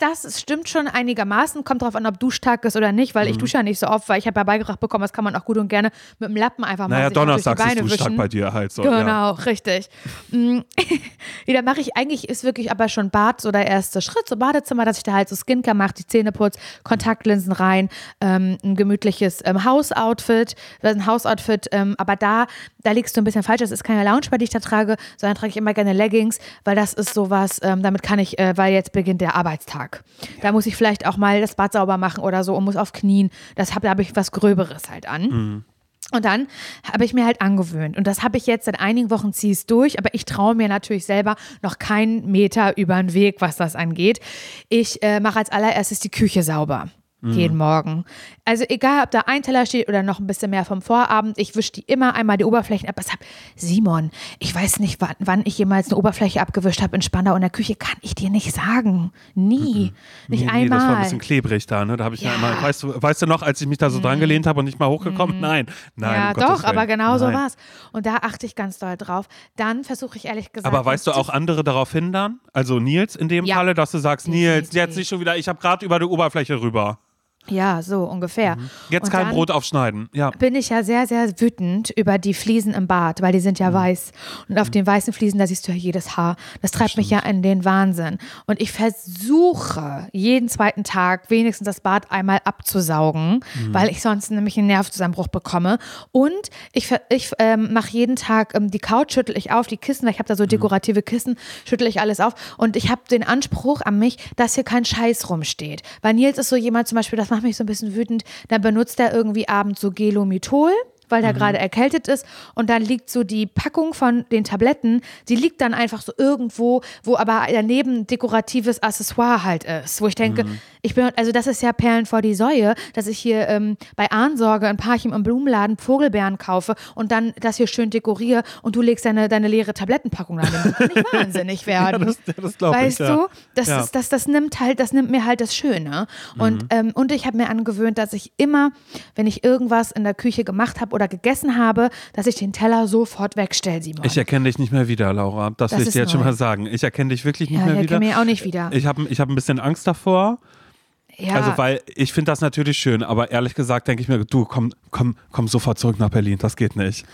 Das stimmt schon einigermaßen. Kommt drauf an, ob Duschtag ist oder nicht, weil Mhm. ich dusche ja nicht so oft, weil ich habe ja beigebracht bekommen, das kann man auch gut und gerne mit dem Lappen einfach mal Naja, mal durch die Donnerstags ist Duschtag wischen. bei dir halt so. Ja. Genau, richtig. Mm, ja, da mache ich eigentlich, ist wirklich aber schon Bad so der erste Schritt, so Badezimmer, dass ich da halt so Skincare mache, die Zähne putz, Kontaktlinsen rein, ähm, ein gemütliches ähm, Hausoutfit, ein Hausoutfit, ähm, aber da, da liegst du ein bisschen falsch, das ist keine Lounge, die ich da trage, sondern trage ich immer gerne Leggings, weil das ist sowas, ähm, damit kann ich, äh, weil jetzt beginnt der Arbeitstag. Da muss ich vielleicht auch mal das Bad sauber machen oder so und muss auf Knien, das hab, da habe ich was Gröberes halt an. Und dann habe ich mir halt angewöhnt. Und das habe ich jetzt seit einigen Wochen ziehe ich es durch, aber ich traue mir natürlich selber noch keinen Meter über den Weg, was das angeht. Ich äh, mache als allererstes die Küche sauber. Jeden Morgen. Also egal, ob da ein Teller steht oder noch ein bisschen mehr vom Vorabend, ich wische die immer einmal die Oberflächen ab. Was hab, Simon, ich weiß nicht, wann, wann ich jemals eine Oberfläche abgewischt habe in Spandau in der Küche, kann ich dir nicht sagen. Nie. Nicht nee, einmal. Nee, das war ein bisschen klebrig da, ne? Da habe ich ja. Immer, weißt du, weißt du noch, als ich mich da so dran gelehnt habe und nicht mal hochgekommen? Nein, nein. ja, um doch, aber genau so war's. Und da achte ich ganz doll drauf. Dann versuche ich ehrlich gesagt. Aber weißt du auch andere darauf hindern? Also Nils in dem Ja. Falle, dass du sagst, Nils, jetzt nicht schon wieder, ich habe gerade über die Oberfläche rüber. Ja, so ungefähr. Mhm. Jetzt Und kein Brot aufschneiden. Ja. Bin ich ja sehr, sehr wütend über die Fliesen im Bad, weil die sind Mhm. ja weiß. Und auf den weißen Fliesen, da siehst du ja jedes Haar. Das treibt mich ja in den Wahnsinn. Und ich versuche, jeden zweiten Tag wenigstens das Bad einmal abzusaugen, Mhm. weil ich sonst nämlich einen Nervzusammenbruch bekomme. Und ich, ich ähm, mache jeden Tag ähm, die Couch, schüttel ich auf, die Kissen, weil ich habe da so Mhm. dekorative Kissen, schüttel ich alles auf. Und ich habe den Anspruch an mich, dass hier kein Scheiß rumsteht. Weil Nils ist so jemand zum Beispiel, das macht mich so ein bisschen wütend, dann benutzt er irgendwie abends so Gelomithol weil der gerade erkältet ist. Und dann liegt so die Packung von den Tabletten, die liegt dann einfach so irgendwo, wo aber daneben dekoratives Accessoire halt ist, wo ich denke, ich bin, also das ist ja Perlen vor die Säue, dass ich hier ähm, bei Ahnsorge ein Parchim im Blumenladen Vogelbeeren kaufe und dann das hier schön dekoriere und du legst deine, deine leere Tablettenpackung daneben. Da kann ich wahnsinnig werden. das- das glaub ich, weißt ja. du, das, Ja. ist, das, das nimmt halt, das nimmt mir halt das Schöne. Und, ähm, und ich habe mir angewöhnt, dass ich immer, wenn ich irgendwas in der Küche gemacht habe oder gegessen habe, dass ich den Teller sofort wegstelle, Simon. Ich erkenne dich nicht mehr wieder, Laura. Das, Das will ich dir jetzt schon neu. mal sagen. Ich erkenne dich wirklich nicht ja, mehr ich wieder. erkenne mich auch nicht wieder. Ich habe ich hab ein bisschen Angst davor. Ja, Also, weil ich finde das natürlich schön, aber ehrlich gesagt denke ich mir, du, komm, komm, komm sofort zurück nach Berlin. Das geht nicht.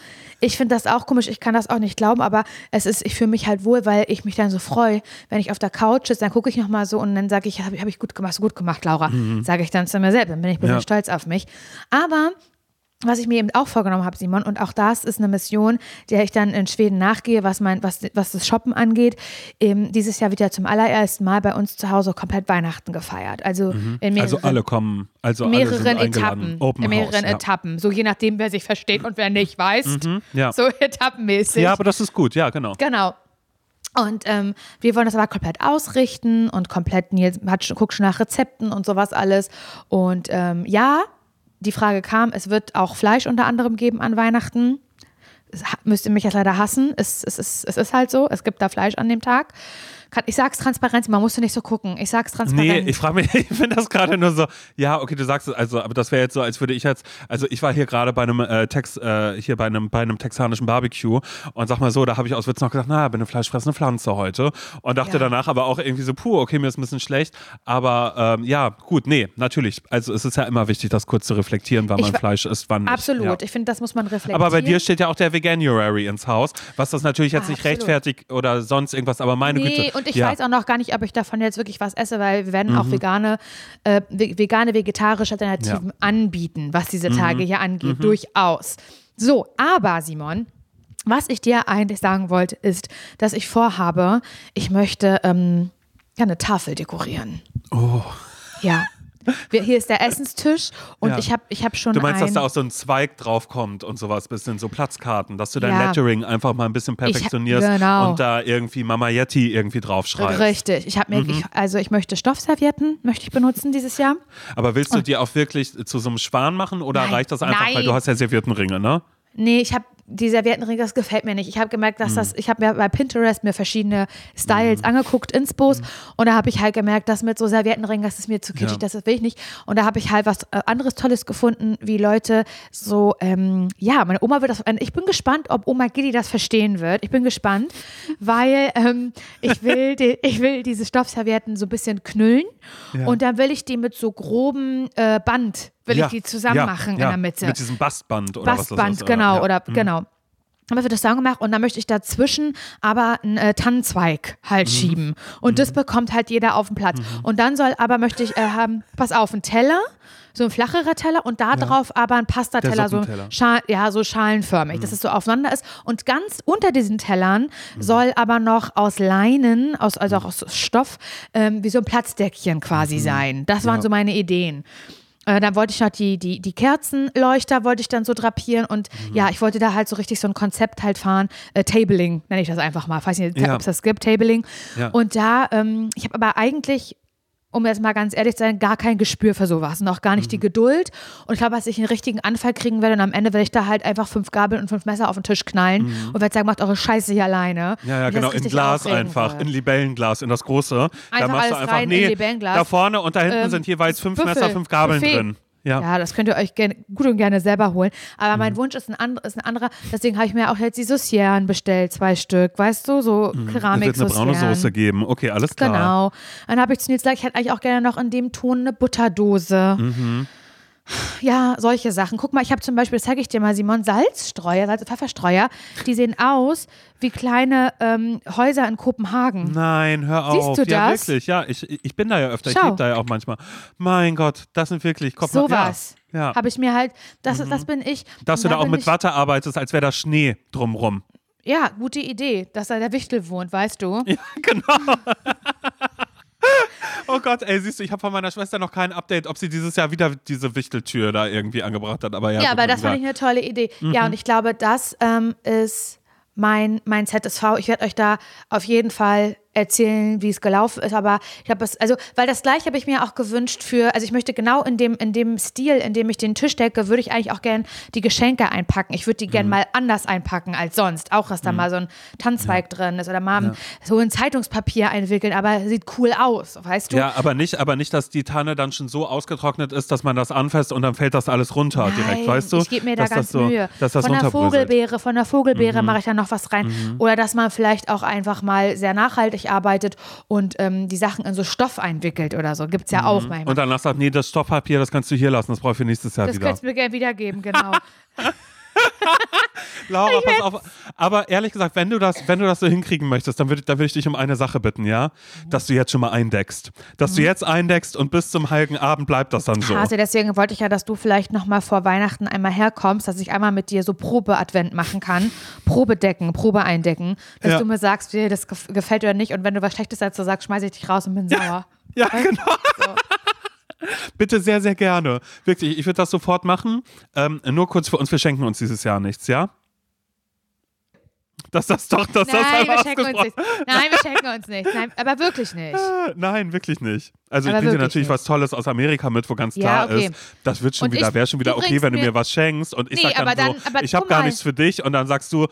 ich finde das auch komisch, ich kann das auch nicht glauben, aber es ist, ich fühle mich halt wohl, weil ich mich dann so freue, wenn ich auf der Couch sitze, dann gucke ich nochmal so und dann sage ich, habe hab ich gut gemacht, du gut gemacht, Laura. Sage ich dann zu mir selbst, dann bin ich ein bisschen Mhm. Ja. stolz auf mich. Aber was ich mir eben auch vorgenommen habe, Simon, und auch das ist eine Mission, der ich dann in Schweden nachgehe, was, mein, was, was das Shoppen angeht. Ähm, dieses Jahr wird ja zum allerersten Mal bei uns zu Hause komplett Weihnachten gefeiert. Also in mehreren, Also alle kommen. Also mehreren. Etappen. Open in mehreren House, ja. Etappen. So je nachdem, wer sich versteht und wer nicht weiß. ja. So etappenmäßig. Ja, aber das ist gut, ja, genau. Genau. Und ähm, wir wollen das aber komplett ausrichten und komplett, Nils hat, guckt schon nach Rezepten und sowas alles. Und ähm, ja, die Frage kam, es wird auch Fleisch unter anderem geben an Weihnachten. Es müsst ihr mich jetzt leider hassen. Es, es, ist, es ist halt so, es gibt da Fleisch an dem Tag. Ich sag's transparent, man musste nicht so gucken. Ich sag's transparent. Nee, ich frage mich, ich finde das gerade nur so, ja, okay, du sagst es, also, aber das wäre jetzt so, als würde ich jetzt, also ich war hier gerade bei einem äh, Tex, äh, hier bei einem, bei einem texanischen Barbecue und sag mal so, da habe ich aus Witz noch gesagt, na, bin eine fleischfressende Pflanze heute und dachte Ja. danach aber auch irgendwie so, puh, okay, mir ist ein bisschen schlecht, aber ähm, ja, gut, nee, natürlich, also es ist ja immer wichtig, das kurz zu reflektieren, wann Ich man Fleisch isst, wann nicht. Absolut. Ja. Ich finde, das muss man reflektieren. Aber bei dir steht ja auch der Veganuary ins Haus, was das natürlich jetzt nicht Absolut. rechtfertigt oder sonst irgendwas, aber meine Nee, Güte. Und ich ja. Mhm. weiß auch noch gar nicht, ob ich davon jetzt wirklich was esse, weil wir werden auch vegane, äh, ve- vegane, vegetarische Alternativen anbieten, was diese Mhm. Tage hier angeht, durchaus. So, aber Simon, was ich dir eigentlich sagen wollte, ist, dass ich vorhabe, ich möchte ähm, ja, eine Tafel dekorieren. Oh. Ja. Wir, hier ist der Essenstisch und Ja. ich habe ich hab schon Du meinst, ein, dass da auch so ein Zweig drauf kommt und sowas, bisschen so Platzkarten, dass du dein Ja. Lettering einfach mal ein bisschen perfektionierst genau. und da irgendwie Mama Yeti irgendwie draufschreibst. Richtig. Ich habe mir, Mhm. ich, also ich möchte Stoffservietten, möchte ich benutzen dieses Jahr. Aber willst du die auch wirklich zu so einem Schwan machen oder Nein. reicht das einfach, weil Nein. du hast ja Serviettenringe, ne? Nee, ich habe die Serviettenringe, das gefällt mir nicht. Ich habe gemerkt, dass das, ich habe mir bei Pinterest mir verschiedene Styles angeguckt, Inspos und da habe ich halt gemerkt, dass mit so Serviettenringen, das ist mir zu kitschig, Ja. das will ich nicht. Und da habe ich halt was äh, anderes Tolles gefunden, wie Leute so, ähm, ja, meine Oma wird das, ich bin gespannt, ob Oma Gilly das verstehen wird. Ich bin gespannt, weil ähm, ich will, die, ich will diese Stoffservietten so ein bisschen knüllen Ja. und dann will ich die mit so grobem äh, Band, will Ja, ich die zusammen ja, machen ja, in der Mitte. Mit diesem Bastband oder was das Bastband, ist. genau, ja. oder genau. Aber wird das dann gemacht und dann möchte ich dazwischen aber einen äh, Tannenzweig halt Mhm. schieben. Und das bekommt halt jeder auf dem Platz. Und dann soll aber, möchte ich äh, haben, pass auf, ein Teller, so ein flacherer Teller und da drauf aber ein Pastateller, so. Schal, ja, so schalenförmig, dass es so aufeinander ist. Und ganz unter diesen Tellern soll aber noch aus Leinen, aus, also auch aus Stoff, ähm, wie so ein Platzdeckchen quasi sein. Das waren Ja. so meine Ideen. Äh, dann wollte ich noch die, die, die Kerzenleuchter wollte ich dann so drapieren und Mhm. ja, ich wollte da halt so richtig so ein Konzept halt fahren. Äh, Tabling nenne ich das einfach mal. Ich weiß nicht, Ja. ob es das gibt, Tabling. Ja. Und da, ähm, ich habe aber eigentlich, um jetzt mal ganz ehrlich zu sein, gar kein Gespür für sowas und auch gar nicht Mhm. die Geduld. Und ich glaube, dass ich einen richtigen Anfall kriegen werde und am Ende werde ich da halt einfach fünf Gabeln und fünf Messer auf den Tisch knallen und werde sagen, macht eure Scheiße hier alleine. Mhm. Ja, ja, genau, in Glas einfach, wird. in Libellenglas, in das große. da Einfach machst du einfach, rein in nee, da vorne und da hinten Ähm, sind jeweils fünf Buffet, Messer, fünf Gabeln Buffet. drin. Ja. Ja, das könnt ihr euch gerne, gut und gerne selber holen. Aber Mhm. mein Wunsch ist ein, and, ist ein anderer. Deswegen habe ich mir auch jetzt die Saucieren bestellt, zwei Stück. Weißt du, so Mhm. Es keramik wird eine braune Soße geben. Okay, alles klar. Genau. Dann habe ich zu Nils gesagt, ich hätte eigentlich auch gerne noch in dem Ton eine Butterdose. Mhm. Ja, solche Sachen. Guck mal, ich habe zum Beispiel, das zeige ich dir mal, Simon, Salzstreuer, Salz- und Pfefferstreuer. Die sehen aus wie kleine ähm, Häuser in Kopenhagen. Nein, hör Siehst auf. du ja, das? wirklich. Ja, ich, ich bin da ja öfter. Ich Schau. lebe da ja auch manchmal. Mein Gott, das sind wirklich. Mal, Sowas Ja, ja. habe ich mir halt, das, das bin ich. Dass du da auch bin mit ich, Watte arbeitest, als wäre da Schnee drumrum. Ja, gute Idee, dass da der Wichtel wohnt, weißt du? Oh Gott, ey, siehst du, ich habe von meiner Schwester noch kein Update, ob sie dieses Jahr wieder diese Wichteltür da irgendwie angebracht hat. Aber ja, Ja, aber das fand ich eine tolle Idee. Ja, und ich glaube, das ähm, ist mein, mein ZSV. Ich werde euch da auf jeden Fall erzählen, wie es gelaufen ist, aber ich habe es, also, weil das gleiche habe ich mir auch gewünscht für, also ich möchte genau in dem, in dem Stil, in dem ich den Tisch decke, würde ich eigentlich auch gern die Geschenke einpacken. Ich würde die Mhm. gern mal anders einpacken als sonst. Auch, dass da mal so ein Tannenzweig drin ist oder mal so ein Zeitungspapier einwickeln, aber sieht cool aus, weißt du? Ja, aber nicht, aber nicht, dass die Tanne dann schon so ausgetrocknet ist, dass man das anfasst und dann fällt das alles runter direkt, weißt du? Ich gebe mir da Dass ganz das so, Mühe. Dass das von der. Vogelbeere, von der Vogelbeere mache ich da noch was rein. Oder dass man vielleicht auch einfach mal sehr nachhaltig arbeitet und ähm, die Sachen in so Stoff einwickelt oder so. Gibt es ja auch manchmal. Und dann du gesagt, nee, das Stoffpapier, das kannst du hier lassen, das brauche ich für nächstes Jahr das wieder. könntest du mir gerne wiedergeben, genau. Laura, pass auf. Aber ehrlich gesagt, wenn du das, wenn du das so hinkriegen möchtest, dann würde dann würd ich dich um eine Sache bitten, ja? Dass du jetzt schon mal eindeckst. Dass du jetzt eindeckst und bis zum heiligen Abend bleibt das dann so. Hase, deswegen wollte ich ja, dass du vielleicht noch mal vor Weihnachten einmal herkommst, dass ich einmal mit dir so Probe-Advent machen kann. Probe decken, Probe eindecken. Dass Ja. du mir sagst, wie dir das gef- gefällt oder nicht. Und wenn du was Schlechtes dazu sagst, schmeiße ich dich raus und bin sauer. Ja, genau. Bitte sehr, sehr gerne. Wirklich, ich würde das sofort machen. Ähm, nur kurz für uns, wir schenken uns dieses Jahr nichts, ja? Dass das doch, dass das Nein, wir einfach schenken uns nichts. Nein, wir schenken uns nichts. Nein, aber wirklich nicht. Nein, wirklich nicht. Also ich Aber bringe dir natürlich nicht. was Tolles aus Amerika mit, wo ganz Ja, klar okay. ist, das wird schon Und wieder, ich- wäre schon wieder okay, wenn du mir- was schenkst und ich Nee, sag dann aber so, dann- ich habe gar nichts für dich und dann sagst du,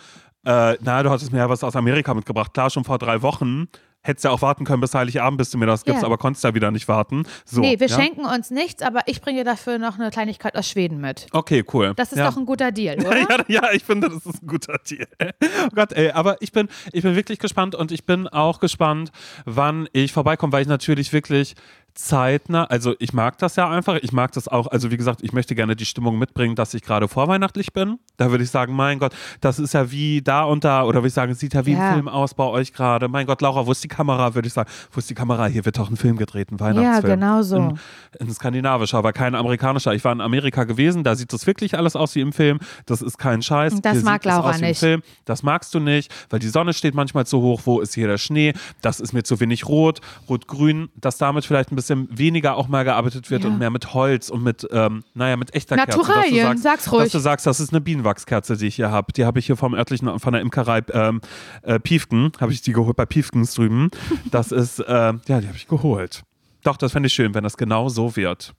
äh, na, du hattest mir ja was aus Amerika mitgebracht. Klar, schon vor drei Wochen. Hättest ja auch warten können bis Heiligabend, bis du mir das gibst, Ja. aber konntest ja wieder nicht warten. So, nee, wir ja? schenken uns nichts, aber ich bringe dir dafür noch eine Kleinigkeit aus Schweden mit. Okay, cool. Das ist ja. doch ein guter Deal, oder? Ja, ja, ich finde, das ist ein guter Deal. Oh Gott, ey, aber ich bin, ich bin wirklich gespannt und ich bin auch gespannt, wann ich vorbeikomme, weil ich natürlich wirklich zeitnah, also ich mag das ja einfach, ich mag das auch, also wie gesagt, ich möchte gerne die Stimmung mitbringen, dass ich gerade vorweihnachtlich bin. Da würde ich sagen, mein Gott, das ist ja wie da und da, oder würde ich sagen, es sieht ja wie Ja. ein Film aus bei euch gerade. Mein Gott, Laura, wo ist die Kamera, würde ich sagen. Wo ist die Kamera? Hier wird doch ein Film gedreht, ein Weihnachtsfilm. genau so. Ein, ein skandinavischer, aber kein amerikanischer. Ich war in Amerika gewesen, da sieht das wirklich alles aus wie im Film. Das ist kein Scheiß. Das Hier mag Laura im nicht. Film. Das magst du nicht, weil die Sonne steht manchmal zu hoch. Wo ist hier der Schnee? Das ist mir zu wenig rot, rot-grün, dass damit vielleicht ein bisschen weniger auch mal gearbeitet wird Ja. und mehr mit Holz und mit, ähm, naja, mit echter Kerze. Dass du Naturalien, sagst, sag's ruhig. Dass du sagst, das ist eine Bienenwachskerze, die ich hier habe. Die habe ich hier vom örtlichen, von der Imkerei ähm, äh, Piefken, habe ich die geholt bei Piefkens drüben. Das ist, äh, ja, die habe ich geholt. Doch, das fände ich schön, wenn das genau so wird.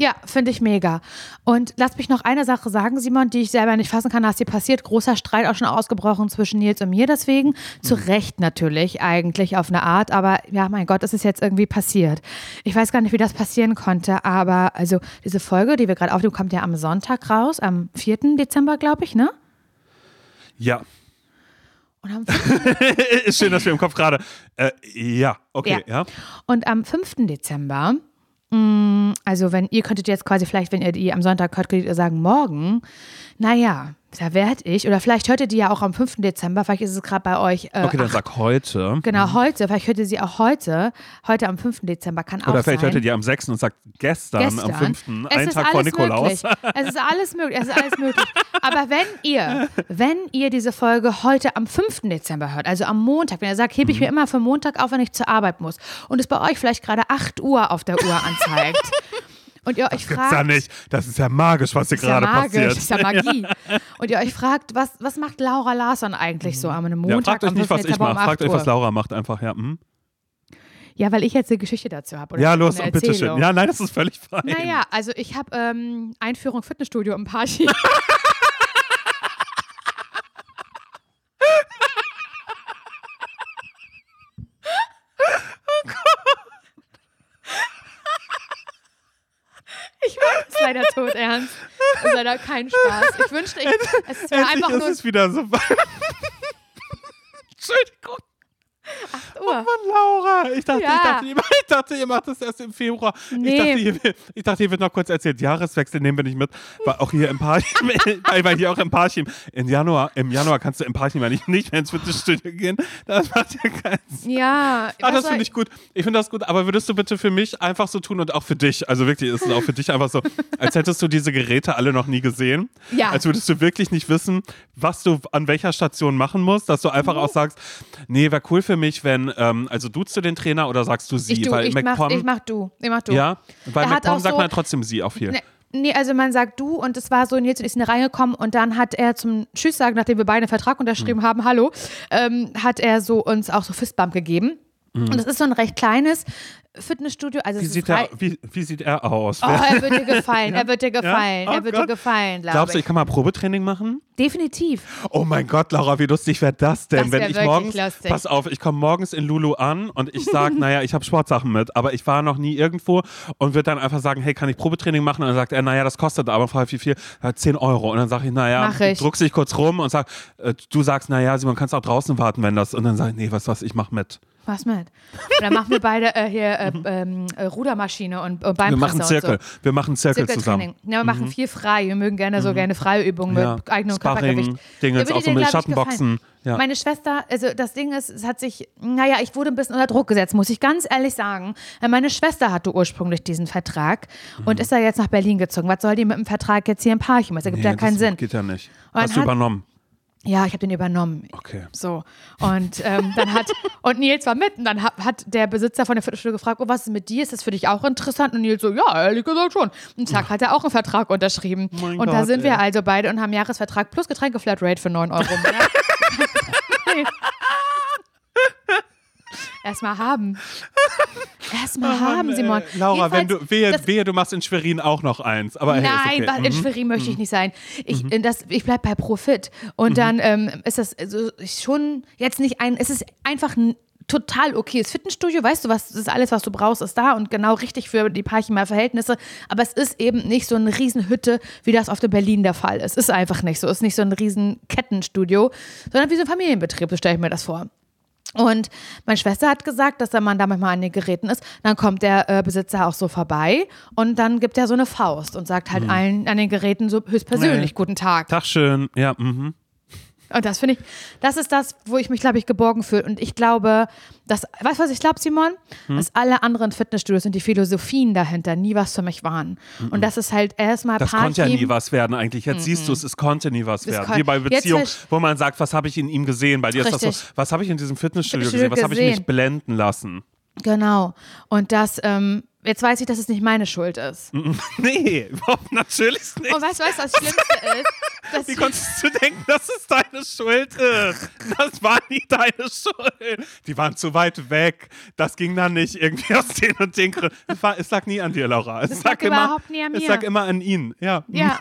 Ja, finde ich mega. Und lass mich noch eine Sache sagen, Simon, die ich selber nicht fassen kann, dass die passiert. Großer Streit auch schon ausgebrochen zwischen Nils und mir deswegen. Zu Recht natürlich, eigentlich auf eine Art. Aber ja, mein Gott, es ist jetzt irgendwie passiert. Ich weiß gar nicht, wie das passieren konnte, aber also diese Folge, die wir gerade aufnehmen, kommt ja am Sonntag raus, am 4. Dezember, glaube ich, ne? Ja. Und am Ist schön, dass wir im Kopf gerade. Äh, ja, okay, ja. Und am 5. Dezember, also wenn ihr könntet jetzt quasi vielleicht, wenn ihr die am Sonntag hört, könntet ihr sagen, morgen, naja, da werd ich, oder vielleicht hört ihr die ja auch am 5. Dezember, vielleicht ist es gerade bei euch. Äh, Okay, dann ach, sag heute. Genau, heute, vielleicht hört ihr sie auch heute, heute am 5. Dezember, kann auch Oder vielleicht sein. hört ihr die am 6. und sagt gestern, Gestern. am 5. Es einen Tag vor Nikolaus. Möglich. Es ist alles möglich. Es ist alles möglich. Aber wenn ihr, wenn ihr diese Folge heute am 5. Dezember hört, also am Montag, wenn ihr sagt, hebe ich Mhm. mir immer für Montag auf, wenn ich zur Arbeit muss und es bei euch vielleicht gerade 8 Uhr auf der Uhr anzeigt und ihr euch Gibt's fragt, ja nicht. Das ist ja magisch, was hier ist ja gerade magisch, passiert. ist ja Magie. Und ihr euch fragt, was, was macht Laura Larsson eigentlich so am Montag? Ja, fragt euch nicht, 5. was ich mache. Fragt 8 euch, was? Laura macht einfach. Ja, mhm. Ja, weil ich jetzt eine Geschichte dazu habe. ja los, bitteschön. Ja, nein, das ist völlig fein. Naja, also ich habe ähm, Einführung Fitnessstudio im Party. Ich leider tot ernst. Das ist leider kein Spaß. Ich wünschte, ich, es wäre einfach ist nur es wieder so. Entschuldigung. Uhr. Mann, Laura. Ich dachte, Ja. ich, dachte, ihr- ich dachte, ihr macht das erst im Februar. Ich, Nee. dachte, hier, ich dachte, hier wird noch kurz erzählt, Jahreswechsel nehmen wir nicht mit. Weil auch hier im Parchim, weil hier auch im Parchim, im Januar, im Januar kannst du im Parchim ja nicht, nicht mehr ins Fitnessstudio gehen. Das macht ja keinen Sinn. Ja, Ah, das finde ich gut. Ich finde das gut, aber würdest du bitte für mich einfach so tun und auch für dich, also wirklich ist es auch für dich einfach so, als hättest du diese Geräte alle noch nie gesehen. Ja. Als würdest du wirklich nicht wissen, was du an welcher Station machen musst, dass du einfach Mhm. auch sagst, nee, wäre cool für mich, wenn, ähm, also duzt du den Trainer oder sagst du sie? ich, du, Weil ich, mach, ich mach du. Ich mach du. ja, weil auch sagt so- man ja trotzdem sie auch viel. Nee, nee, also man sagt du und es war so, Nils und ich sind reingekommen und dann hat er zum Tschüss sagen, nachdem wir beide einen Vertrag unterschrieben haben, hallo, ähm, hat er so uns auch so Fistbump gegeben. Und das ist so ein recht kleines Fitnessstudio. Also Wie es sieht, er, wie, wie sieht er aus? Oh, er wird dir gefallen, er wird dir Ja? gefallen, Oh er wird Gott. dir gefallen, glaube Glaubst du, ich. ich kann mal Probetraining machen? Definitiv. Oh mein Gott, Laura, wie lustig wäre das denn, Das wenn wär ich wirklich morgens, lustig. pass auf, ich komme morgens in Lulu an und ich sage, naja, ich habe Sportsachen mit, aber ich war noch nie irgendwo und würde dann einfach sagen, hey, kann ich Probetraining machen? Und dann sagt er, naja, das kostet aber frag, wie viel? Ja, 10 Euro. Und dann sage ich, naja, ich. druckst dich kurz rum und sag, äh, du sagst, naja, Simon, kannst auch draußen warten, wenn das. Und dann sage ich, nee, was was, ich mach mit. Was mit? Und dann machen wir beide äh, hier äh, ähm, äh, Rudermaschine und, und Beinpresse Wir machen Zirkel. so. Wir machen Zirkel zusammen. Ja, wir machen viel frei. Wir mögen gerne so gerne Freiübungen Mhm. Ja. mit eigenem Sparring, Körpergewicht. Dingens, auch so mit Schattenboxen. Ja. Meine Schwester, also das Ding ist, es hat sich, naja, ich wurde ein bisschen unter Druck gesetzt, muss ich ganz ehrlich sagen. Äh, Meine Schwester hatte ursprünglich diesen Vertrag und ist da jetzt nach Berlin gezogen. Was soll die mit dem Vertrag jetzt hier im Parchim? Das ergibt Nee, ja keinen das Sinn. Geht ja nicht. Und Hast du übernommen. Ja, ich habe den übernommen. Okay. So. Und ähm, dann hat, und Nils war mit. Und dann hat, hat der Besitzer von der Viertelstunde gefragt, oh, was ist mit dir? Ist das für dich auch interessant? Und Nils so, ja, ehrlich gesagt schon. Und zack, hat er auch einen Vertrag unterschrieben. Mein und da Gott, sind wir ey. also beide und haben Jahresvertrag plus Getränkeflatrate für 9 Euro. Monat. Erstmal haben. Erstmal haben, Simon. Laura, wenn du, wehe, wehe, du machst in Schwerin auch noch eins. Aber hey, Nein, okay. in Mhm. Schwerin möchte ich nicht sein. Ich, äh, das, ich bleibe bei Profit. Und dann ähm, ist das also schon jetzt nicht ein, es ist einfach ein total okayes Fitnessstudio, weißt du, was das ist alles, was du brauchst, ist da und genau richtig für die Parchimer Verhältnisse. Aber es ist eben nicht so eine Riesenhütte, wie das auf der Berlin der Fall ist. Ist einfach nicht so. Es ist nicht so ein riesen Kettenstudio, sondern wie so ein Familienbetrieb, so stelle ich mir das vor. Und meine Schwester hat gesagt, dass wenn man da manchmal an den Geräten ist, dann kommt der äh, Besitzer auch so vorbei und dann gibt er so eine Faust und sagt halt allen an den Geräten so höchstpersönlich Nee. guten Tag. Tag schön. Ja, mhm. Und das finde ich, das ist das, wo ich mich, glaube ich, geborgen fühle. Und ich glaube, dass, weißt du, was ich glaube, Simon? Hm? Dass alle anderen Fitnessstudios und die Philosophien dahinter nie was für mich waren. Und das ist halt erstmal Das konnte ja nie was werden eigentlich. Jetzt siehst du es, es konnte nie was Es werden. Wie bei Beziehungen, wo man sagt, was habe ich in ihm gesehen? Bei dir ist das so, was habe ich in diesem Fitnessstudio Fitnessstudio gesehen? Was habe ich mich blenden lassen? Genau. Und das, ähm, Jetzt weiß ich, dass es nicht meine Schuld ist. Nee, überhaupt natürlich nicht. Und weißt du, was das Schlimmste ist? Dass Wie konntest du denken, dass es deine Schuld ist? Das war nie deine Schuld. Die waren zu weit weg. Das ging dann nicht irgendwie aus den und den Gründen. Es, es lag nie an dir, Laura. Es Das lag immer, überhaupt nie an Es mir. lag immer an ihn. Ja. Ja.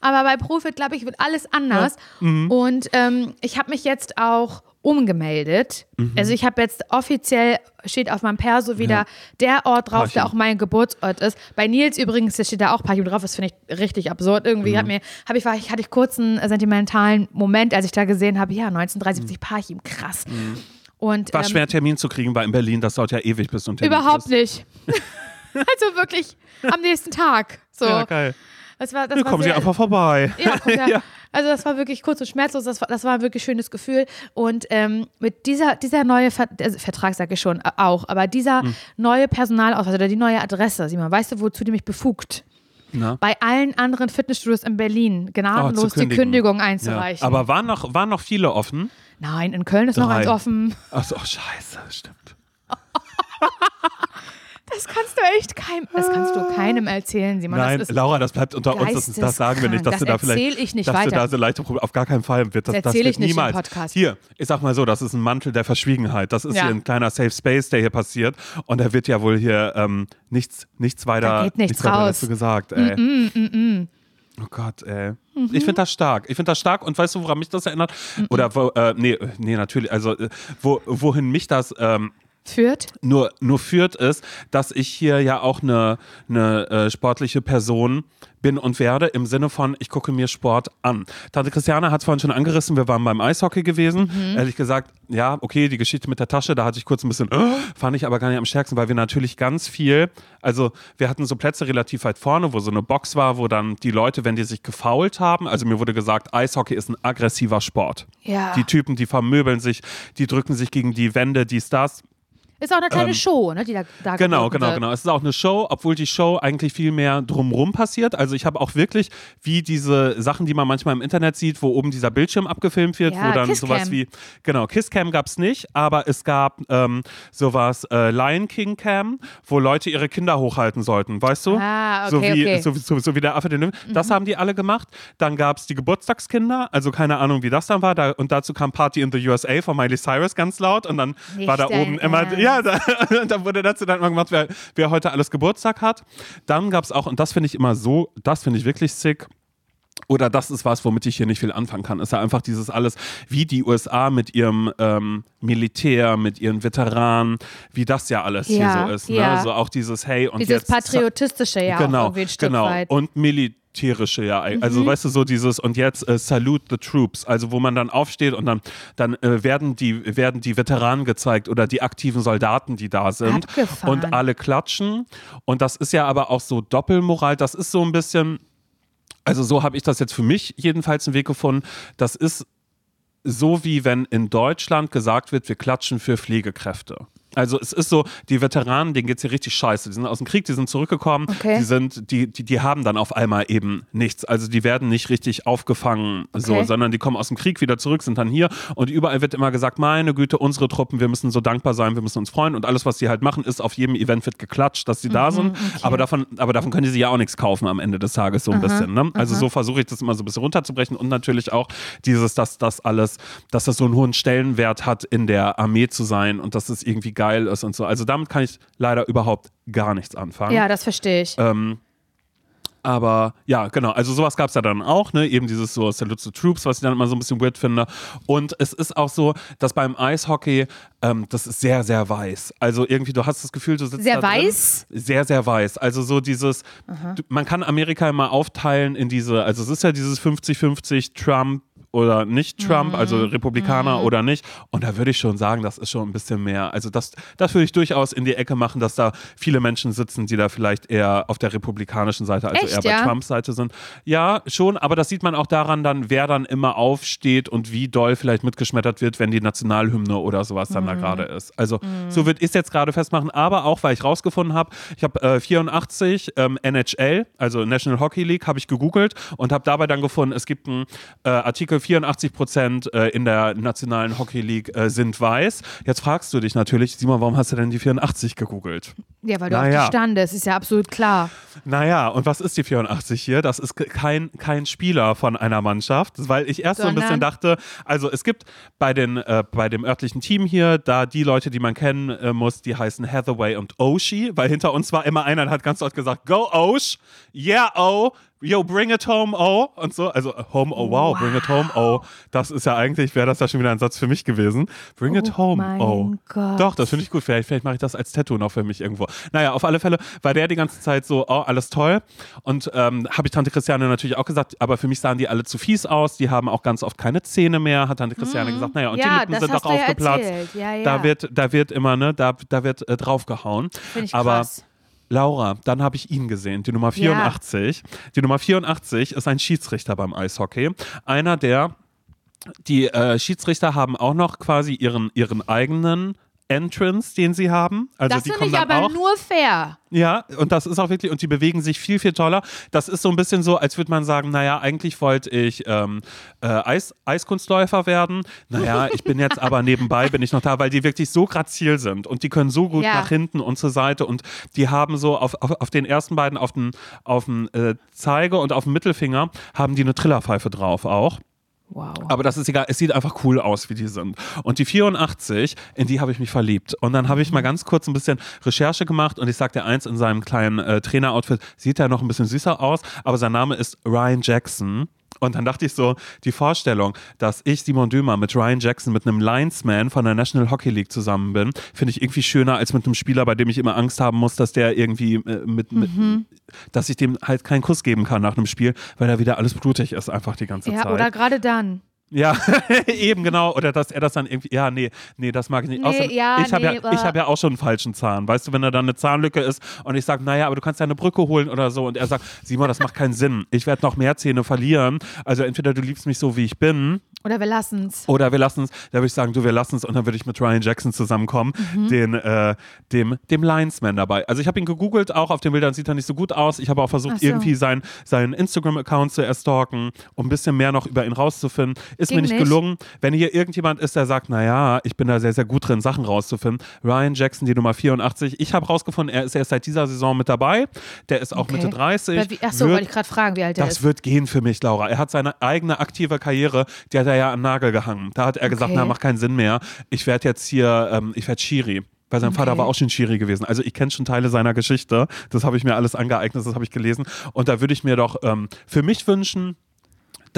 Aber bei Profit, glaube ich, wird alles anders. Mhm. Und ähm, ich habe mich jetzt auch umgemeldet. Mhm. Also ich habe jetzt offiziell, steht auf meinem Perso wieder der Ort drauf, der Parchim. auch mein Geburtsort ist. Bei Nils übrigens, da steht da auch Parchim drauf. Das finde ich richtig absurd. Irgendwie Mhm. hat mir, hab ich, hatte ich kurz einen sentimentalen Moment, als ich da gesehen habe, ja, 1973 Parchim, krass. Und, Mhm. War ähm, schwer, Termin zu kriegen, weil in Berlin, das dauert ja ewig, bis einen Termin Überhaupt kriegst. nicht. also wirklich am nächsten Tag. So. Ja, geil. Das war, das war kommen Sie einfach vorbei. Ja, kommt ja. Ja. Also das war wirklich kurz und schmerzlos, das war, das war ein wirklich schönes Gefühl. Und ähm, mit dieser, dieser neue Ver also Vertrag, sage ich schon, äh, auch, aber dieser Hm. neue Personalausweis oder die neue Adresse, Simon, weißt du, wozu die mich befugt? Na? Bei allen anderen Fitnessstudios in Berlin gnadenlos Oh, die. Kündigung Ja. einzureichen. Aber waren noch, waren noch viele offen? Nein, in Köln ist noch Drei. eins offen. Achso, oh, scheiße, stimmt. Das kannst du echt keinem, das kannst du keinem erzählen, Simon. Nein, das Laura, das bleibt unter uns. Das, das sagen wir nicht, dass Das du da vielleicht. ich nicht dass du weiter. da so leichte Probleme. Auf gar keinen Fall wird das, Das das wird ich nicht im niemals. Podcast. Hier, ich sag mal so, das ist ein Mantel der Verschwiegenheit. Das ist Ja. hier ein kleiner Safe Space, der hier passiert. Und da wird ja wohl hier ähm, nichts, nichts weiter, Da geht nichts weiter dazu gesagt. Ey. Oh Gott, ey. Mhm. Ich finde das stark. Ich finde das stark und weißt du, woran mich das erinnert? Oder wo, äh, nee, nee, natürlich, also äh, wo, wohin mich das ähm, führt. nur, nur führt, ist, dass ich hier ja auch eine, eine äh, sportliche Person bin und werde, im Sinne von, ich gucke mir Sport an. Tante Christiane hat es vorhin schon angerissen, wir waren beim Eishockey gewesen. Ehrlich gesagt, ja, okay, die Geschichte mit der Tasche, da hatte ich kurz ein bisschen, äh, fand ich aber gar nicht am stärksten, weil wir natürlich ganz viel, also wir hatten so Plätze relativ weit vorne, wo so eine Box war, wo dann die Leute, wenn die sich gefault haben, also mir wurde gesagt, Eishockey ist ein aggressiver Sport. Ja. Die Typen, die vermöbeln sich, die drücken sich gegen die Wände, dies, das. Ist auch eine kleine Ähm, Show, ne, die da, da Genau, genau, wird. genau. Es ist auch eine Show, obwohl die Show eigentlich viel mehr drumrum passiert. Also ich habe auch wirklich, wie diese Sachen, die man manchmal im Internet sieht, wo oben dieser Bildschirm abgefilmt wird, Ja, wo dann sowas wie, genau, Kisscam gab es nicht, aber es gab ähm, sowas äh, Lion King Cam, wo Leute ihre Kinder hochhalten sollten, weißt du? Ah, so, okay, wie, okay. Mhm. So, so, so wie der Affe den Löwen. Das haben die alle gemacht. Dann gab es die Geburtstagskinder, also keine Ahnung, wie das dann war. Da, und dazu kam Party in the USA von Miley Cyrus ganz laut und dann Nicht war da oben immer, Ernst. Ja, da, da wurde dazu dann immer gemacht, wer, wer heute alles Geburtstag hat. Dann gab es auch, und das finde ich immer so, das finde ich wirklich sick. Oder das ist was, womit ich hier nicht viel anfangen kann. Ist ja einfach dieses alles, wie die USA mit ihrem ähm, Militär, mit ihren Veteranen, wie das ja alles Ja, hier so ist. Ne? ja. So auch dieses Hey und Dieses jetzt patriotistische ja genau, auch ein Stück genau. weit. Und militärische, ja. Mhm. Also weißt du, so dieses und jetzt äh, Salute the Troops, also wo man dann aufsteht und dann, dann äh, werden, die, werden die Veteranen gezeigt oder die aktiven Soldaten, die da sind. Abgefahren. Und alle klatschen. Und das ist ja aber auch so Doppelmoral, das ist so ein bisschen. Also so habe ich das jetzt für mich jedenfalls einen Weg gefunden. Das ist so wie wenn in Deutschland gesagt wird, wir klatschen für Pflegekräfte. Also es ist so, die Veteranen, denen geht es hier richtig scheiße. Die sind aus dem Krieg, die sind zurückgekommen, Okay. die sind, die, die, die haben dann auf einmal eben nichts. Also die werden nicht richtig aufgefangen, so, Okay. sondern die kommen aus dem Krieg wieder zurück, sind dann hier und überall wird immer gesagt, meine Güte, unsere Truppen, wir müssen so dankbar sein, wir müssen uns freuen und alles, was die halt machen, ist, auf jedem Event wird geklatscht, dass sie Mhm, da sind. Aber davon, aber davon können die sich ja auch nichts kaufen am Ende des Tages, so ein bisschen. Ne? Also so versuche ich das immer so ein bisschen runterzubrechen und natürlich auch dieses, dass das alles, dass das so einen hohen Stellenwert hat, in der Armee zu sein und dass es irgendwie geil ist und so. Also damit kann ich leider überhaupt gar nichts anfangen. ja, das verstehe ich. Ähm, aber ja, genau, also sowas gab es ja dann auch, ne? Eben dieses so Salute to Troops, was ich dann immer so ein bisschen weird finde. Und es ist auch so, dass beim Eishockey, ähm, das ist sehr, sehr weiß. Also irgendwie, du hast das Gefühl, du sitzt Sehr da drin. weiß? Sehr, sehr weiß. Also so dieses, du, man kann Amerika immer aufteilen in diese, also es ist ja dieses 50-50 Trump oder nicht Trump, also Mhm. Republikaner oder nicht. Und da würde ich schon sagen, das ist schon ein bisschen mehr. Also das, das würde ich durchaus in die Ecke machen, dass da viele Menschen sitzen, die da vielleicht eher auf der republikanischen Seite, also Echt, eher bei ja? Trumps Seite sind. Ja, schon, aber das sieht man auch daran dann, wer dann immer aufsteht und wie doll vielleicht mitgeschmettert wird, wenn die Nationalhymne oder sowas dann da Mhm. gerade ist. Also so würde ich es jetzt gerade festmachen, aber auch, weil ich rausgefunden habe, ich habe äh, 84 ähm, NHL, also National Hockey League, habe ich gegoogelt und habe dabei dann gefunden, es gibt einen äh, Artikel denke, 84 Prozent äh, in der nationalen Hockey League äh, sind weiß. Jetzt fragst du dich natürlich, Simon, warum hast du denn die 84 gegoogelt? Ja, weil du Naja. auf die standest, ist ja absolut klar. Naja, und was ist die 84 hier? Das ist kein, kein Spieler von einer Mannschaft, weil ich erst so ein bisschen Sondern? dachte, also es gibt bei, den, äh, bei dem örtlichen Team hier, da die Leute, die man kennen äh, muss, die heißen Hathaway und Oshie, weil hinter uns war immer einer, der hat ganz dort gesagt, go Osh, yeah oh, yo bring it home oh und so, also äh, home oh wow, bring it home oh, das ist ja eigentlich, wäre das ja schon wieder ein Satz für mich gewesen, bring it Oh home mein oh. Gott. Doch, das finde ich gut, vielleicht, vielleicht mache ich das als Tattoo noch für mich irgendwo. Naja, auf alle Fälle war der die ganze Zeit so, oh, alles toll und ähm, habe ich Tante Christiane natürlich auch gesagt, aber für mich sahen die alle zu fies aus, die haben auch ganz oft keine Zähne mehr, hat Tante Christiane gesagt, naja, und die Mhm. Ja, Lippen das sind du ja aufgeplatzt. ja. Da wird, da wird immer, ne, da, da wird äh, draufgehauen. Finde ich aber krass. Laura, dann habe ich ihn gesehen, die Nummer 84. Die Nummer 84 ist ein Schiedsrichter beim Eishockey. Einer, der, die äh, Schiedsrichter haben auch noch quasi ihren, ihren eigenen Entrance, den sie haben. Also das finde ich aber auch. nur fair. Ja, und das ist auch wirklich, und die bewegen sich viel, viel toller. Das ist so ein bisschen so, als würde man sagen, naja, eigentlich wollte ich ähm, äh, Eis, Eiskunstläufer werden. Naja, ich bin jetzt aber nebenbei, bin ich noch da, weil die wirklich so grazil sind und die können so gut Ja. nach hinten und zur Seite und die haben so auf, auf, auf den ersten beiden, auf den, auf den äh, Zeige und auf dem Mittelfinger, haben die eine Trillerpfeife drauf auch. Wow. Aber das ist egal, es sieht einfach cool aus, wie die sind. Und die 84, in die habe ich mich verliebt. Und dann habe ich mal ganz kurz ein bisschen Recherche gemacht und ich sagte eins, in seinem kleinen äh, Traineroutfit sieht er noch ein bisschen süßer aus, aber sein Name ist Ryan Jackson. Und dann dachte ich so, die Vorstellung, dass ich, Simon Dömer, mit Ryan Jackson, mit einem Linesman von der National Hockey League zusammen bin, finde ich irgendwie schöner als mit einem Spieler, bei dem ich immer Angst haben muss, dass der irgendwie äh, mit, mit dass ich dem halt keinen Kuss geben kann nach einem Spiel, weil da wieder alles blutig ist, einfach die ganze ja, Zeit. oder gerade dann. Ja, eben genau. Oder dass er das dann irgendwie, ja, nee, nee, das mag ich nicht. Nee, Außerdem, ja, ich habe nee, ja, ich hab ja auch schon einen falschen Zahn. Weißt du, wenn da dann eine Zahnlücke ist und ich sage, naja, aber du kannst ja eine Brücke holen oder so. Und er sagt, Simon, das macht keinen Sinn. Ich werde noch mehr Zähne verlieren. Also entweder du liebst mich so, wie ich bin, Oder wir lassen's. oder wir lassen es, da würde ich sagen, du, wir lassen es und dann würde ich mit Ryan Jackson zusammenkommen, Mhm. den, äh, dem, dem Linesman dabei. Also ich habe ihn gegoogelt, auch auf den Bildern sieht er nicht so gut aus. Ich habe auch versucht, so. irgendwie sein, seinen Instagram-Account zu erstalken, um ein bisschen mehr noch über ihn rauszufinden. Ist mir Ging nicht, nicht. gelungen. Wenn hier irgendjemand ist, der sagt, naja, ich bin da sehr, sehr gut drin, Sachen rauszufinden. Ryan Jackson, die Nummer 84. Ich habe rausgefunden, er ist erst seit dieser Saison mit dabei. Der ist auch Okay. Mitte 30. Weil wie- Achso, wollte ich gerade fragen, wie alt der das ist. wird gehen für mich, Laura. Er hat seine eigene aktive Karriere, die hat er ja an den Nagel gehangen. Da hat er gesagt, Okay. na, macht keinen Sinn mehr. Ich werde jetzt hier, ähm, ich werde Schiri. Weil sein Vater Okay. war auch schon Schiri gewesen. Also ich kenne schon Teile seiner Geschichte. Das habe ich mir alles angeeignet, das habe ich gelesen. Und da würde ich mir doch ähm, für mich wünschen,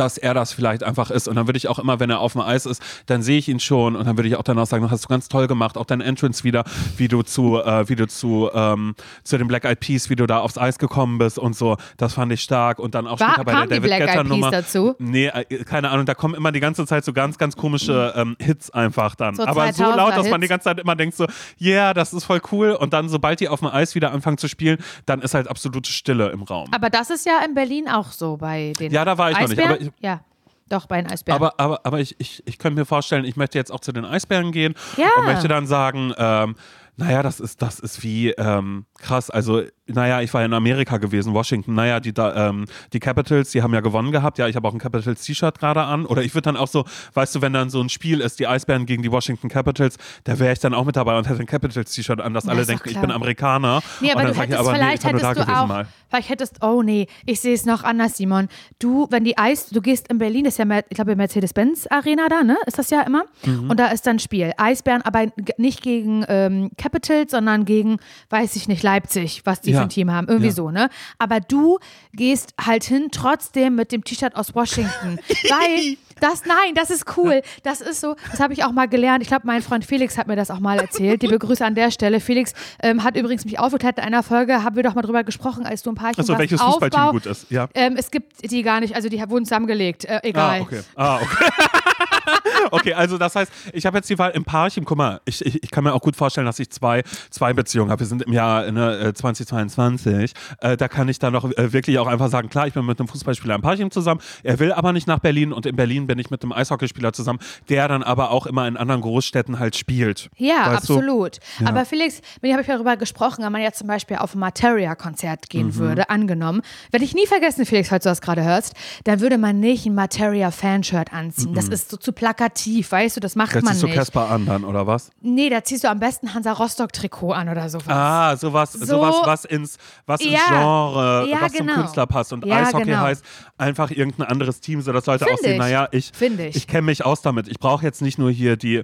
dass er das vielleicht einfach ist. Und dann würde ich auch immer, wenn er auf dem Eis ist, dann sehe ich ihn schon und dann würde ich auch danach sagen, hast du ganz toll gemacht, auch dein Entrance wieder, wie du zu, äh, wie du zu, ähm, zu den Black Eyed Peas, wie du da aufs Eis gekommen bist und so. Das fand ich stark. Und dann auch War- später bei der David Black Eyed Guetta Peas Nummer. dazu? Nee, äh, keine Ahnung, da kommen immer die ganze Zeit so ganz, ganz komische ähm, Hits einfach dann. So Aber so 2000er laut, dass man die ganze Zeit immer denkt so, yeah, das ist voll cool. Und dann, sobald die auf dem Eis wieder anfangen zu spielen, dann ist halt absolute Stille im Raum. Aber das ist ja in Berlin auch so bei den Ja, da war ich noch nicht, Eisbären. aber ich- ja, doch, bei den Eisbären. Aber, aber, aber ich, ich, ich könnte mir vorstellen, ich möchte jetzt auch zu den Eisbären gehen Ja. und möchte dann sagen, ähm, naja, das ist, das ist wie ähm, krass. Also, naja, ich war in Amerika gewesen, Washington. Naja, die, da, ähm, die Capitals, die haben ja gewonnen gehabt. Ja, ich habe auch ein Capitals-T-Shirt gerade an. Oder ich würde dann auch so, weißt du, wenn dann so ein Spiel ist, die Eisbären gegen die Washington Capitals, da wäre ich dann auch mit dabei und hätte ein Capitals-T-Shirt an, dass Ja, alle denken, ich bin Amerikaner. Nee, aber du sag ich, hättest aber nee, vielleicht da hättest du auch, mal. vielleicht hättest, oh nee, ich sehe es noch anders, Simon. Du, wenn die Eis, du gehst in Berlin, das ist ja, ich glaube, Mercedes-Benz Arena da, ne? Ist das ja immer? Mhm. Und da ist dann Spiel. Eisbären, aber nicht gegen ähm, Capitals, sondern gegen, weiß ich nicht, Leipzig, was die Ja. für ein Team haben. Irgendwie Ja. so, ne? Aber du gehst halt hin, trotzdem mit dem T-Shirt aus Washington. weil das, nein, das ist cool. Das ist so, das habe ich auch mal gelernt. Ich glaube, mein Freund Felix hat mir das auch mal erzählt. Liebe Grüße an der Stelle. Felix ähm, hat übrigens mich aufgeklärt in einer Folge, haben wir doch mal drüber gesprochen, als du ein paar Achso, welches Fußballteam gut ist. Ja. Ähm, es gibt die gar nicht, also die wurden zusammengelegt. Äh, egal. Ah, okay. Ah, okay. okay, also das heißt, ich habe jetzt die Wahl im Parchim. Guck mal, ich, ich, ich kann mir auch gut vorstellen, dass ich zwei, zwei Beziehungen habe. Wir sind im Jahr ne, äh, 2022. Äh, da kann ich dann noch äh, wirklich auch einfach sagen, klar, ich bin mit einem Fußballspieler im Parchim zusammen. Er will aber nicht nach Berlin und in Berlin bin ich mit einem Eishockeyspieler zusammen, der dann aber auch immer in anderen Großstädten halt spielt. Ja, absolut. Ja. Aber Felix, mit dem habe ich darüber gesprochen, wenn man jetzt zum Beispiel auf ein Materia-Konzert gehen Mhm. würde, angenommen, werde ich nie vergessen, Felix, falls du das gerade hörst, dann würde man nicht ein Materia-Fanshirt anziehen. Das ist so zu plakativ, weißt du, das macht Jetzt man siehst du nicht. Caspar an dann, oder was? Nee, da ziehst du am besten Hansa Rostock-Trikot an oder sowas. Ah, sowas, So- sowas, was ins, was ins Ja. Genre, Ja, was genau. zum Künstler passt. Und Ja, Eishockey genau. heißt einfach irgendein anderes Team, sodass Leute Find aussehen, ich. naja, ich, Find ich. ich kenne mich aus damit. Ich brauche jetzt nicht nur hier die.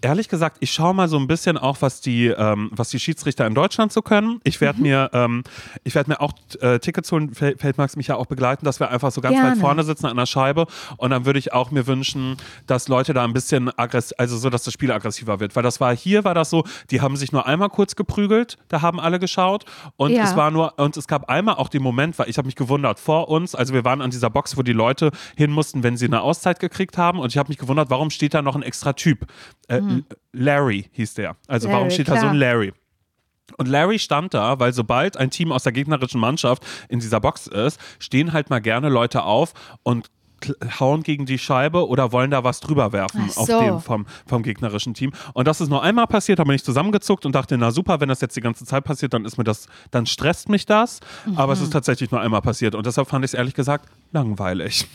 Ehrlich gesagt, ich schaue mal so ein bisschen auch, was die, ähm, was die Schiedsrichter in Deutschland so können. Ich Mhm. werde mir, ähm, ich werde mir auch äh, Tickets holen, Fel- Feldmax mich ja auch begleiten, dass wir einfach so ganz Gerne. weit vorne sitzen an der Scheibe. Und dann würde ich auch mir wünschen, dass Leute da ein bisschen aggressiv, also so, dass das Spiel aggressiver wird. Weil das war hier, war das so, die haben sich nur einmal kurz geprügelt, da haben alle geschaut. Und Ja. es war nur, und es gab einmal auch den Moment, weil ich habe mich gewundert, vor uns, also wir waren an dieser Box, wo die Leute hin mussten, wenn sie eine Auszeit gekriegt haben. Und ich habe mich gewundert, warum steht da noch ein extra Typ? Äh, Larry hieß der. Also warum Larry, steht da so klar. ein Larry? Und Larry stand da, weil sobald ein Team aus der gegnerischen Mannschaft in dieser Box ist, stehen halt mal gerne Leute auf und hauen gegen die Scheibe oder wollen da was drüber werfen Ach auf so. den vom, vom gegnerischen Team. Und das ist nur einmal passiert, da bin ich zusammengezuckt und dachte, na super, wenn das jetzt die ganze Zeit passiert, dann ist mir das, dann stresst mich das. Aber es ist tatsächlich nur einmal passiert. Und deshalb fand ich es ehrlich gesagt langweilig.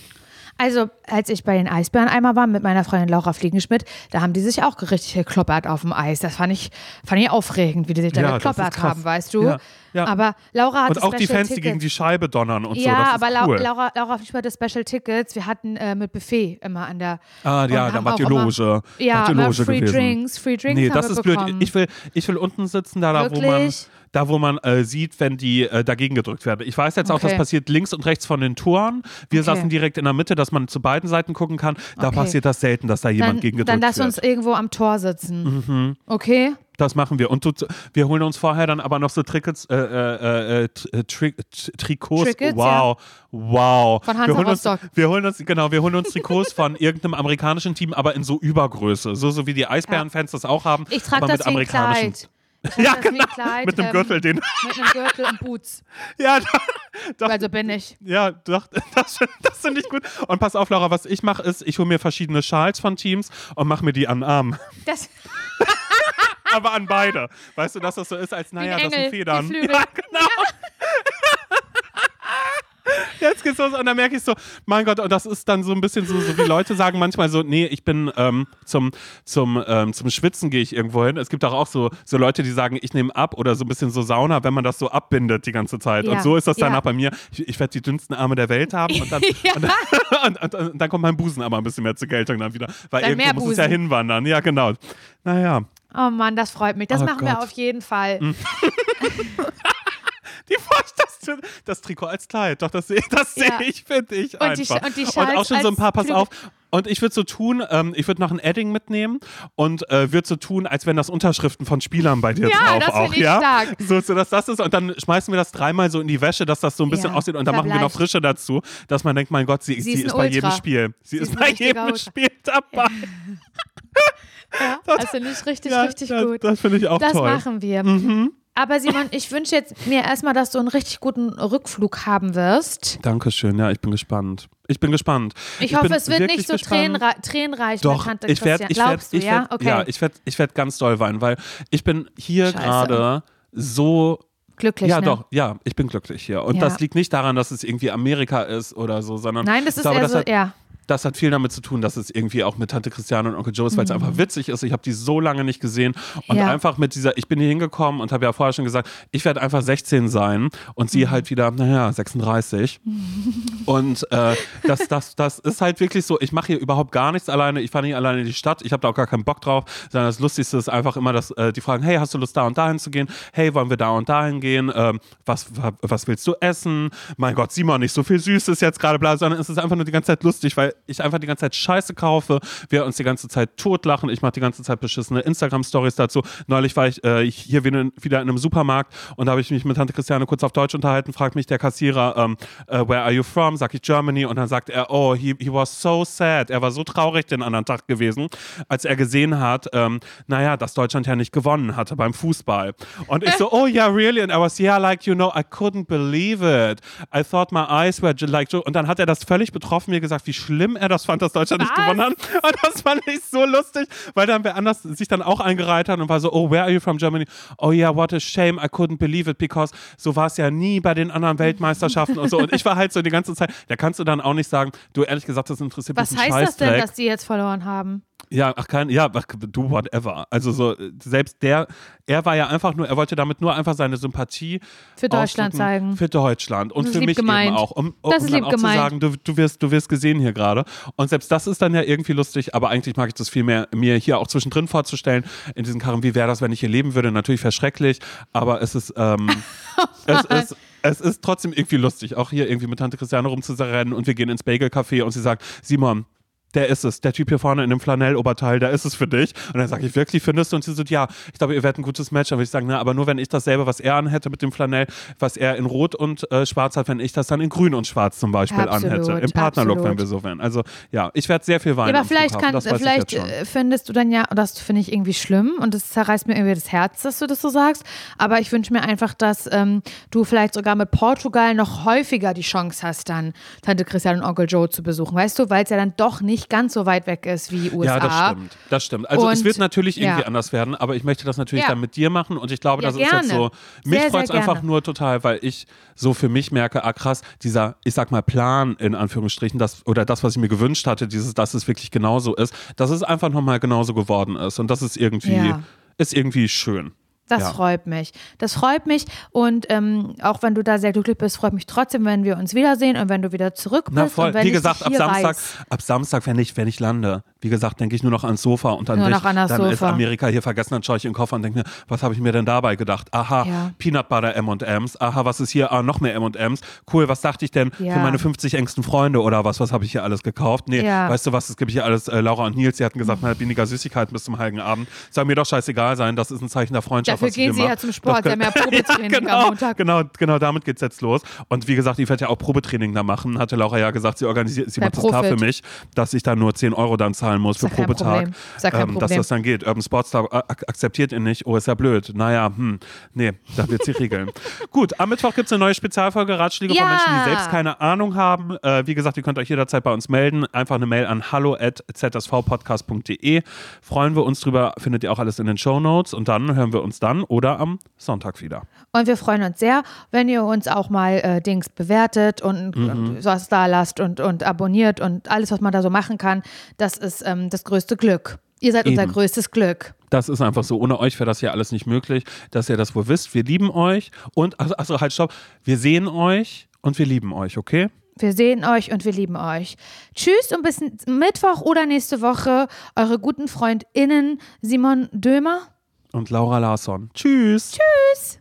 Also, als ich bei den Eisbären einmal war mit meiner Freundin Laura Fliegenschmidt, da haben die sich auch richtig gekloppert auf dem Eis. Das fand ich, fand ich aufregend, wie die sich da Ja, gekloppert haben, weißt du? Ja, ja. Aber Laura hat Und auch die Fans, die Tickets. gegen die Scheibe donnern und so. ja, aber cool. Laura, Laura Fliegenschmidt hatte Special Tickets. Wir hatten äh, mit Buffet immer an der. Ah, ja, dann war die immer- Loge. Ja, War die immer Loge Free gewesen. Drinks, Free Drinks Nee, das ist blöd. bekommen. Ich will, ich will unten sitzen, da, da wo man? Da, wo man äh, sieht, wenn die äh, dagegen gedrückt werden. Ich weiß jetzt auch, das Okay. passiert links und rechts von den Toren. Wir Okay. saßen direkt in der Mitte, dass man zu beiden Seiten gucken kann. Da Okay. passiert das selten, dass da jemand dann, gegen gedrückt dann lass wird. uns irgendwo am Tor sitzen. Mhm. Okay? Das machen wir. Und du, wir holen uns vorher dann aber noch so Trickets, äh, äh, äh, äh, Tri Trikots. Trickets, wow, wow. Von Hansa wir holen uns, wir holen uns, genau, wir holen uns Trikots von irgendeinem amerikanischen Team, aber in so Übergröße. So, so wie die Eisbären-Fans das auch haben. Ich trage aber das mit amerikanischen. Kleid. Ja, das genau. Kleid, mit einem ähm, Gürtel, den. Mit einem Gürtel und Boots. ja, doch, doch, Weil so bin ich. ja, doch, das, das finde ich gut. Und pass auf, Laura, was ich mache, ist, ich hole mir verschiedene Schals von Teams und mache mir die an den Arm. Das, aber an beide. Weißt du, dass das so ist, als naja, das sind Federn. Ja, genau. Jetzt geht's los und dann merke ich so, mein Gott, und das ist dann so ein bisschen so, so wie Leute sagen manchmal so, nee, ich bin ähm, zum, zum, ähm, zum Schwitzen gehe ich irgendwo hin. Es gibt auch, auch so, so Leute, die sagen, ich nehme ab oder so ein bisschen so Sauna, wenn man das so abbindet die ganze Zeit. Ja, Und so ist das ja. danach bei mir. Ich, ich werde die dünnsten Arme der Welt haben und dann, Ja. und, dann und, und, und dann kommt mein Busen aber ein bisschen mehr zur Geltung dann wieder. Weil Dann irgendwo muss es ja Busen. hinwandern. Ja, genau. Naja. oh Mann, das freut mich. Das Oh machen wir Gott. Mhm. auf jeden Fall. Die Vorst- das, das Trikot als Kleid, doch, das sehe das Ja. seh ich, finde ich Und die einfach. Sch- und die auch Schals schon so ein paar, pass Flügel. auf. Und ich würde so tun, ähm, ich würde noch ein Edding mitnehmen und äh, würde so tun, als wenn das Unterschriften von Spielern bei dir Ja, drauf das auch, ich ja? stark. So, so, dass das ist und dann schmeißen wir das dreimal so in die Wäsche, dass das so ein bisschen Ja, aussieht und dann machen wir noch. Frische dazu, dass man denkt, mein Gott, sie, Sie sie, ist bei jedem Ultra. Spiel. Sie, Sie ist ist bei jedem Ultra. Spiel dabei. Ja, das finde ich richtig, Ja, richtig das, gut. Das finde ich auch Das toll. Mhm. machen wir. Aber Simon, ich wünsche jetzt mir erstmal, dass du einen richtig guten Rückflug haben wirst. Dankeschön, ja, ich bin gespannt. Ich bin gespannt. Ich, hoffe, bin es wird nicht so tränenrei tränenreich Doch, Tante ich werde, Christian. ich werde, Glaubst du, ich ja? werde, Okay. ja, ich werde, ich werde ganz doll weinen, weil ich bin hier gerade so. Glücklich, ja, ne? doch, ja, ich bin glücklich hier. Und Ja. das liegt nicht daran, dass es irgendwie Amerika ist oder so, sondern Nein, das ich ist glaube, eher so, hat, ja. Das hat viel damit zu tun, dass es irgendwie auch mit Tante Christiane und Onkel Joe ist, weil es Mhm. einfach witzig ist. Ich habe die so lange nicht gesehen und Ja. einfach mit dieser, ich bin hier hingekommen und habe ja vorher schon gesagt, ich werde einfach 16 sein und Mhm. sie halt wieder, naja, 36. Und äh, das, das, das ist halt wirklich so, ich mache hier überhaupt gar nichts alleine, ich fahre nicht alleine in die Stadt, ich habe da auch gar keinen Bock drauf, sondern das Lustigste ist einfach immer, dass äh, die fragen, hey, hast du Lust da und dahin zu gehen? Hey, wollen wir da und dahin gehen? Ähm, was, wa- was willst du essen? Mein Gott, Simon, nicht so viel Süßes jetzt gerade, bla, sondern es ist einfach nur die ganze Zeit lustig, weil weil ich einfach die ganze Zeit Scheiße kaufe, wir uns die ganze Zeit totlachen, ich mache die ganze Zeit beschissene Instagram-Stories dazu. Neulich war ich äh, hier wieder in, einem Supermarkt und da habe ich mich mit Tante Christiane kurz auf Deutsch unterhalten, fragt mich der Kassierer, ähm, äh, where are you from? Sag ich Germany und dann sagt er, oh, he, he was so sad. Er war so traurig den anderen Tag gewesen, als er gesehen hat, ähm, naja, dass Deutschland ja nicht gewonnen hatte beim Fußball. Und ich so, oh yeah, really? And I was, yeah, like, you know, I couldn't believe it. I thought my eyes were like, so. und dann hat er das völlig betroffen mir gesagt, wie schlimm er das fand, dass Deutschland nicht Was? gewonnen hat. Und das fand ich so lustig, weil dann wer anders sich dann auch eingereiht hat und war so, oh, where are you from Germany? Oh yeah, what a shame, I couldn't believe it, because so war es ja nie bei den anderen Weltmeisterschaften und so. Und ich war halt so die ganze Zeit, da kannst du dann auch nicht sagen, du ehrlich gesagt, das interessiert Was mich ein heißt das denn, dass die jetzt verloren haben? Ja, ach kein, ja, ach, du whatever. Also so, selbst der, er war ja einfach nur, er wollte damit nur einfach seine Sympathie Für Deutschland zeigen. Für Deutschland und Das für mich gemeint. eben auch, um, um Das ist dann lieb auch gemeint. zu sagen, du, du wirst, du wirst gesehen hier gerade. Und selbst das ist dann ja irgendwie lustig, aber eigentlich mag ich das viel mehr, mir hier auch zwischendrin vorzustellen, in diesen Karren, wie wäre das, wenn ich hier leben würde? Natürlich wäre schrecklich, aber es ist, ähm, es ist, es ist trotzdem irgendwie lustig, auch hier irgendwie mit Tante Christiane rumzurennen und wir gehen ins Bagel-Café und sie sagt, Simon, der ist es, der Typ hier vorne in dem Flanelloberteil, der ist es für dich. Und dann sage ich, wirklich findest du? Und sie so, ja, ich glaube, ihr werdet ein gutes Match. Dann würde ich sagen, na, aber nur wenn ich dasselbe, was er anhätte mit dem Flanell, was er in Rot und äh, Schwarz hat, wenn ich das dann in Grün und Schwarz zum Beispiel Absolut, anhätte. Im Partnerlook, wenn wir so wären. Also ja, ich werde sehr viel weinen. Ja, aber vielleicht, kann, vielleicht äh, findest du dann ja, das finde ich irgendwie schlimm und das zerreißt mir irgendwie das Herz, dass du das so sagst. Aber ich wünsche mir einfach, dass ähm, du vielleicht sogar mit Portugal noch häufiger die Chance hast, dann Tante Christian und Onkel Joe zu besuchen. Weißt du, weil es ja dann doch nicht ganz so weit weg ist wie USA. Ja, das stimmt. Das stimmt. Also es Und- wird natürlich irgendwie ja. anders werden, aber ich möchte das natürlich Ja. dann mit dir machen und ich glaube, Ja, das ist jetzt gerne. so. Mich freut es einfach gerne. nur total, weil ich so für mich merke, ah krass, dieser, ich sag mal, Plan in Anführungsstrichen, das, oder das, was ich mir gewünscht hatte, dieses, dass es wirklich genauso ist, dass es einfach nochmal genauso geworden ist. Und das ist irgendwie, ist irgendwie schön. Das Ja. freut mich. Das freut mich. Und ähm, auch wenn du da sehr glücklich bist, freut mich trotzdem, wenn wir uns wiedersehen und wenn du wieder zurück bist. Na voll. Wie gesagt, ab Samstag, Weiß. ab Samstag, wenn ich, wenn ich lande, wie gesagt, denke ich nur noch ans Sofa und dann, Nur dich, noch an das dann ist Sofa. Amerika hier vergessen, dann schaue ich in den Koffer und denke mir, was habe ich mir denn dabei gedacht? Aha, Ja. Peanut Butter M&M's, aha, was ist hier? Ah, noch mehr M&M's. Cool, was dachte ich denn Ja. für meine 50 engsten Freunde oder was? Was habe ich hier alles gekauft? Nee, weißt du was, es gibt hier alles, äh, Laura und Nils, die hatten gesagt, man hat weniger Süßigkeiten bis zum Heiligen Abend. Soll mir doch scheißegal sein, das ist ein Zeichen der Freundschaft, Dafür was gehen sie ja zum Sport. Sie haben ja Probetraining am genau, Montag. genau, genau, damit geht's jetzt los. Und wie gesagt, ich werde ja auch Probetraining da machen. Hatte Laura ja gesagt, sie organisiert, sie macht das klar für mich, dass ich da nur 10 Euro dann zahlen muss für ja Probetag. Problem. Ist ja kein ähm, dass das dann geht. Urban Sportstar äh, ak akzeptiert ihn nicht. Oh, ist ja blöd. Naja, hm, nee, da wird sie regeln. Gut, am Mittwoch gibt es eine neue Spezialfolge Ratschläge von Ja. Menschen, die selbst keine Ahnung haben. Äh, wie gesagt, ihr könnt euch jederzeit bei uns melden. Einfach eine Mail an hallo@zsvpodcast.de. Freuen wir uns drüber, findet ihr auch alles in den Show Notes und dann hören wir uns dann oder am Sonntag wieder. Und wir freuen uns sehr, wenn ihr uns auch mal äh, Dings bewertet und, Mhm. und was da lasst und, und abonniert und alles, was man da so machen kann. Das ist ähm, das größte Glück. Ihr seid unser Eben. größtes Glück. Das ist einfach so. Ohne euch wäre das hier alles nicht möglich, dass ihr das wohl wisst. Wir lieben euch und, also, also halt, stopp. Wir sehen euch und wir lieben euch, okay? Wir sehen euch und wir lieben euch. Tschüss und bis Mittwoch oder nächste Woche. Eure guten FreundInnen Simon Dömer. Und Laura Larsson. Tschüss. Tschüss.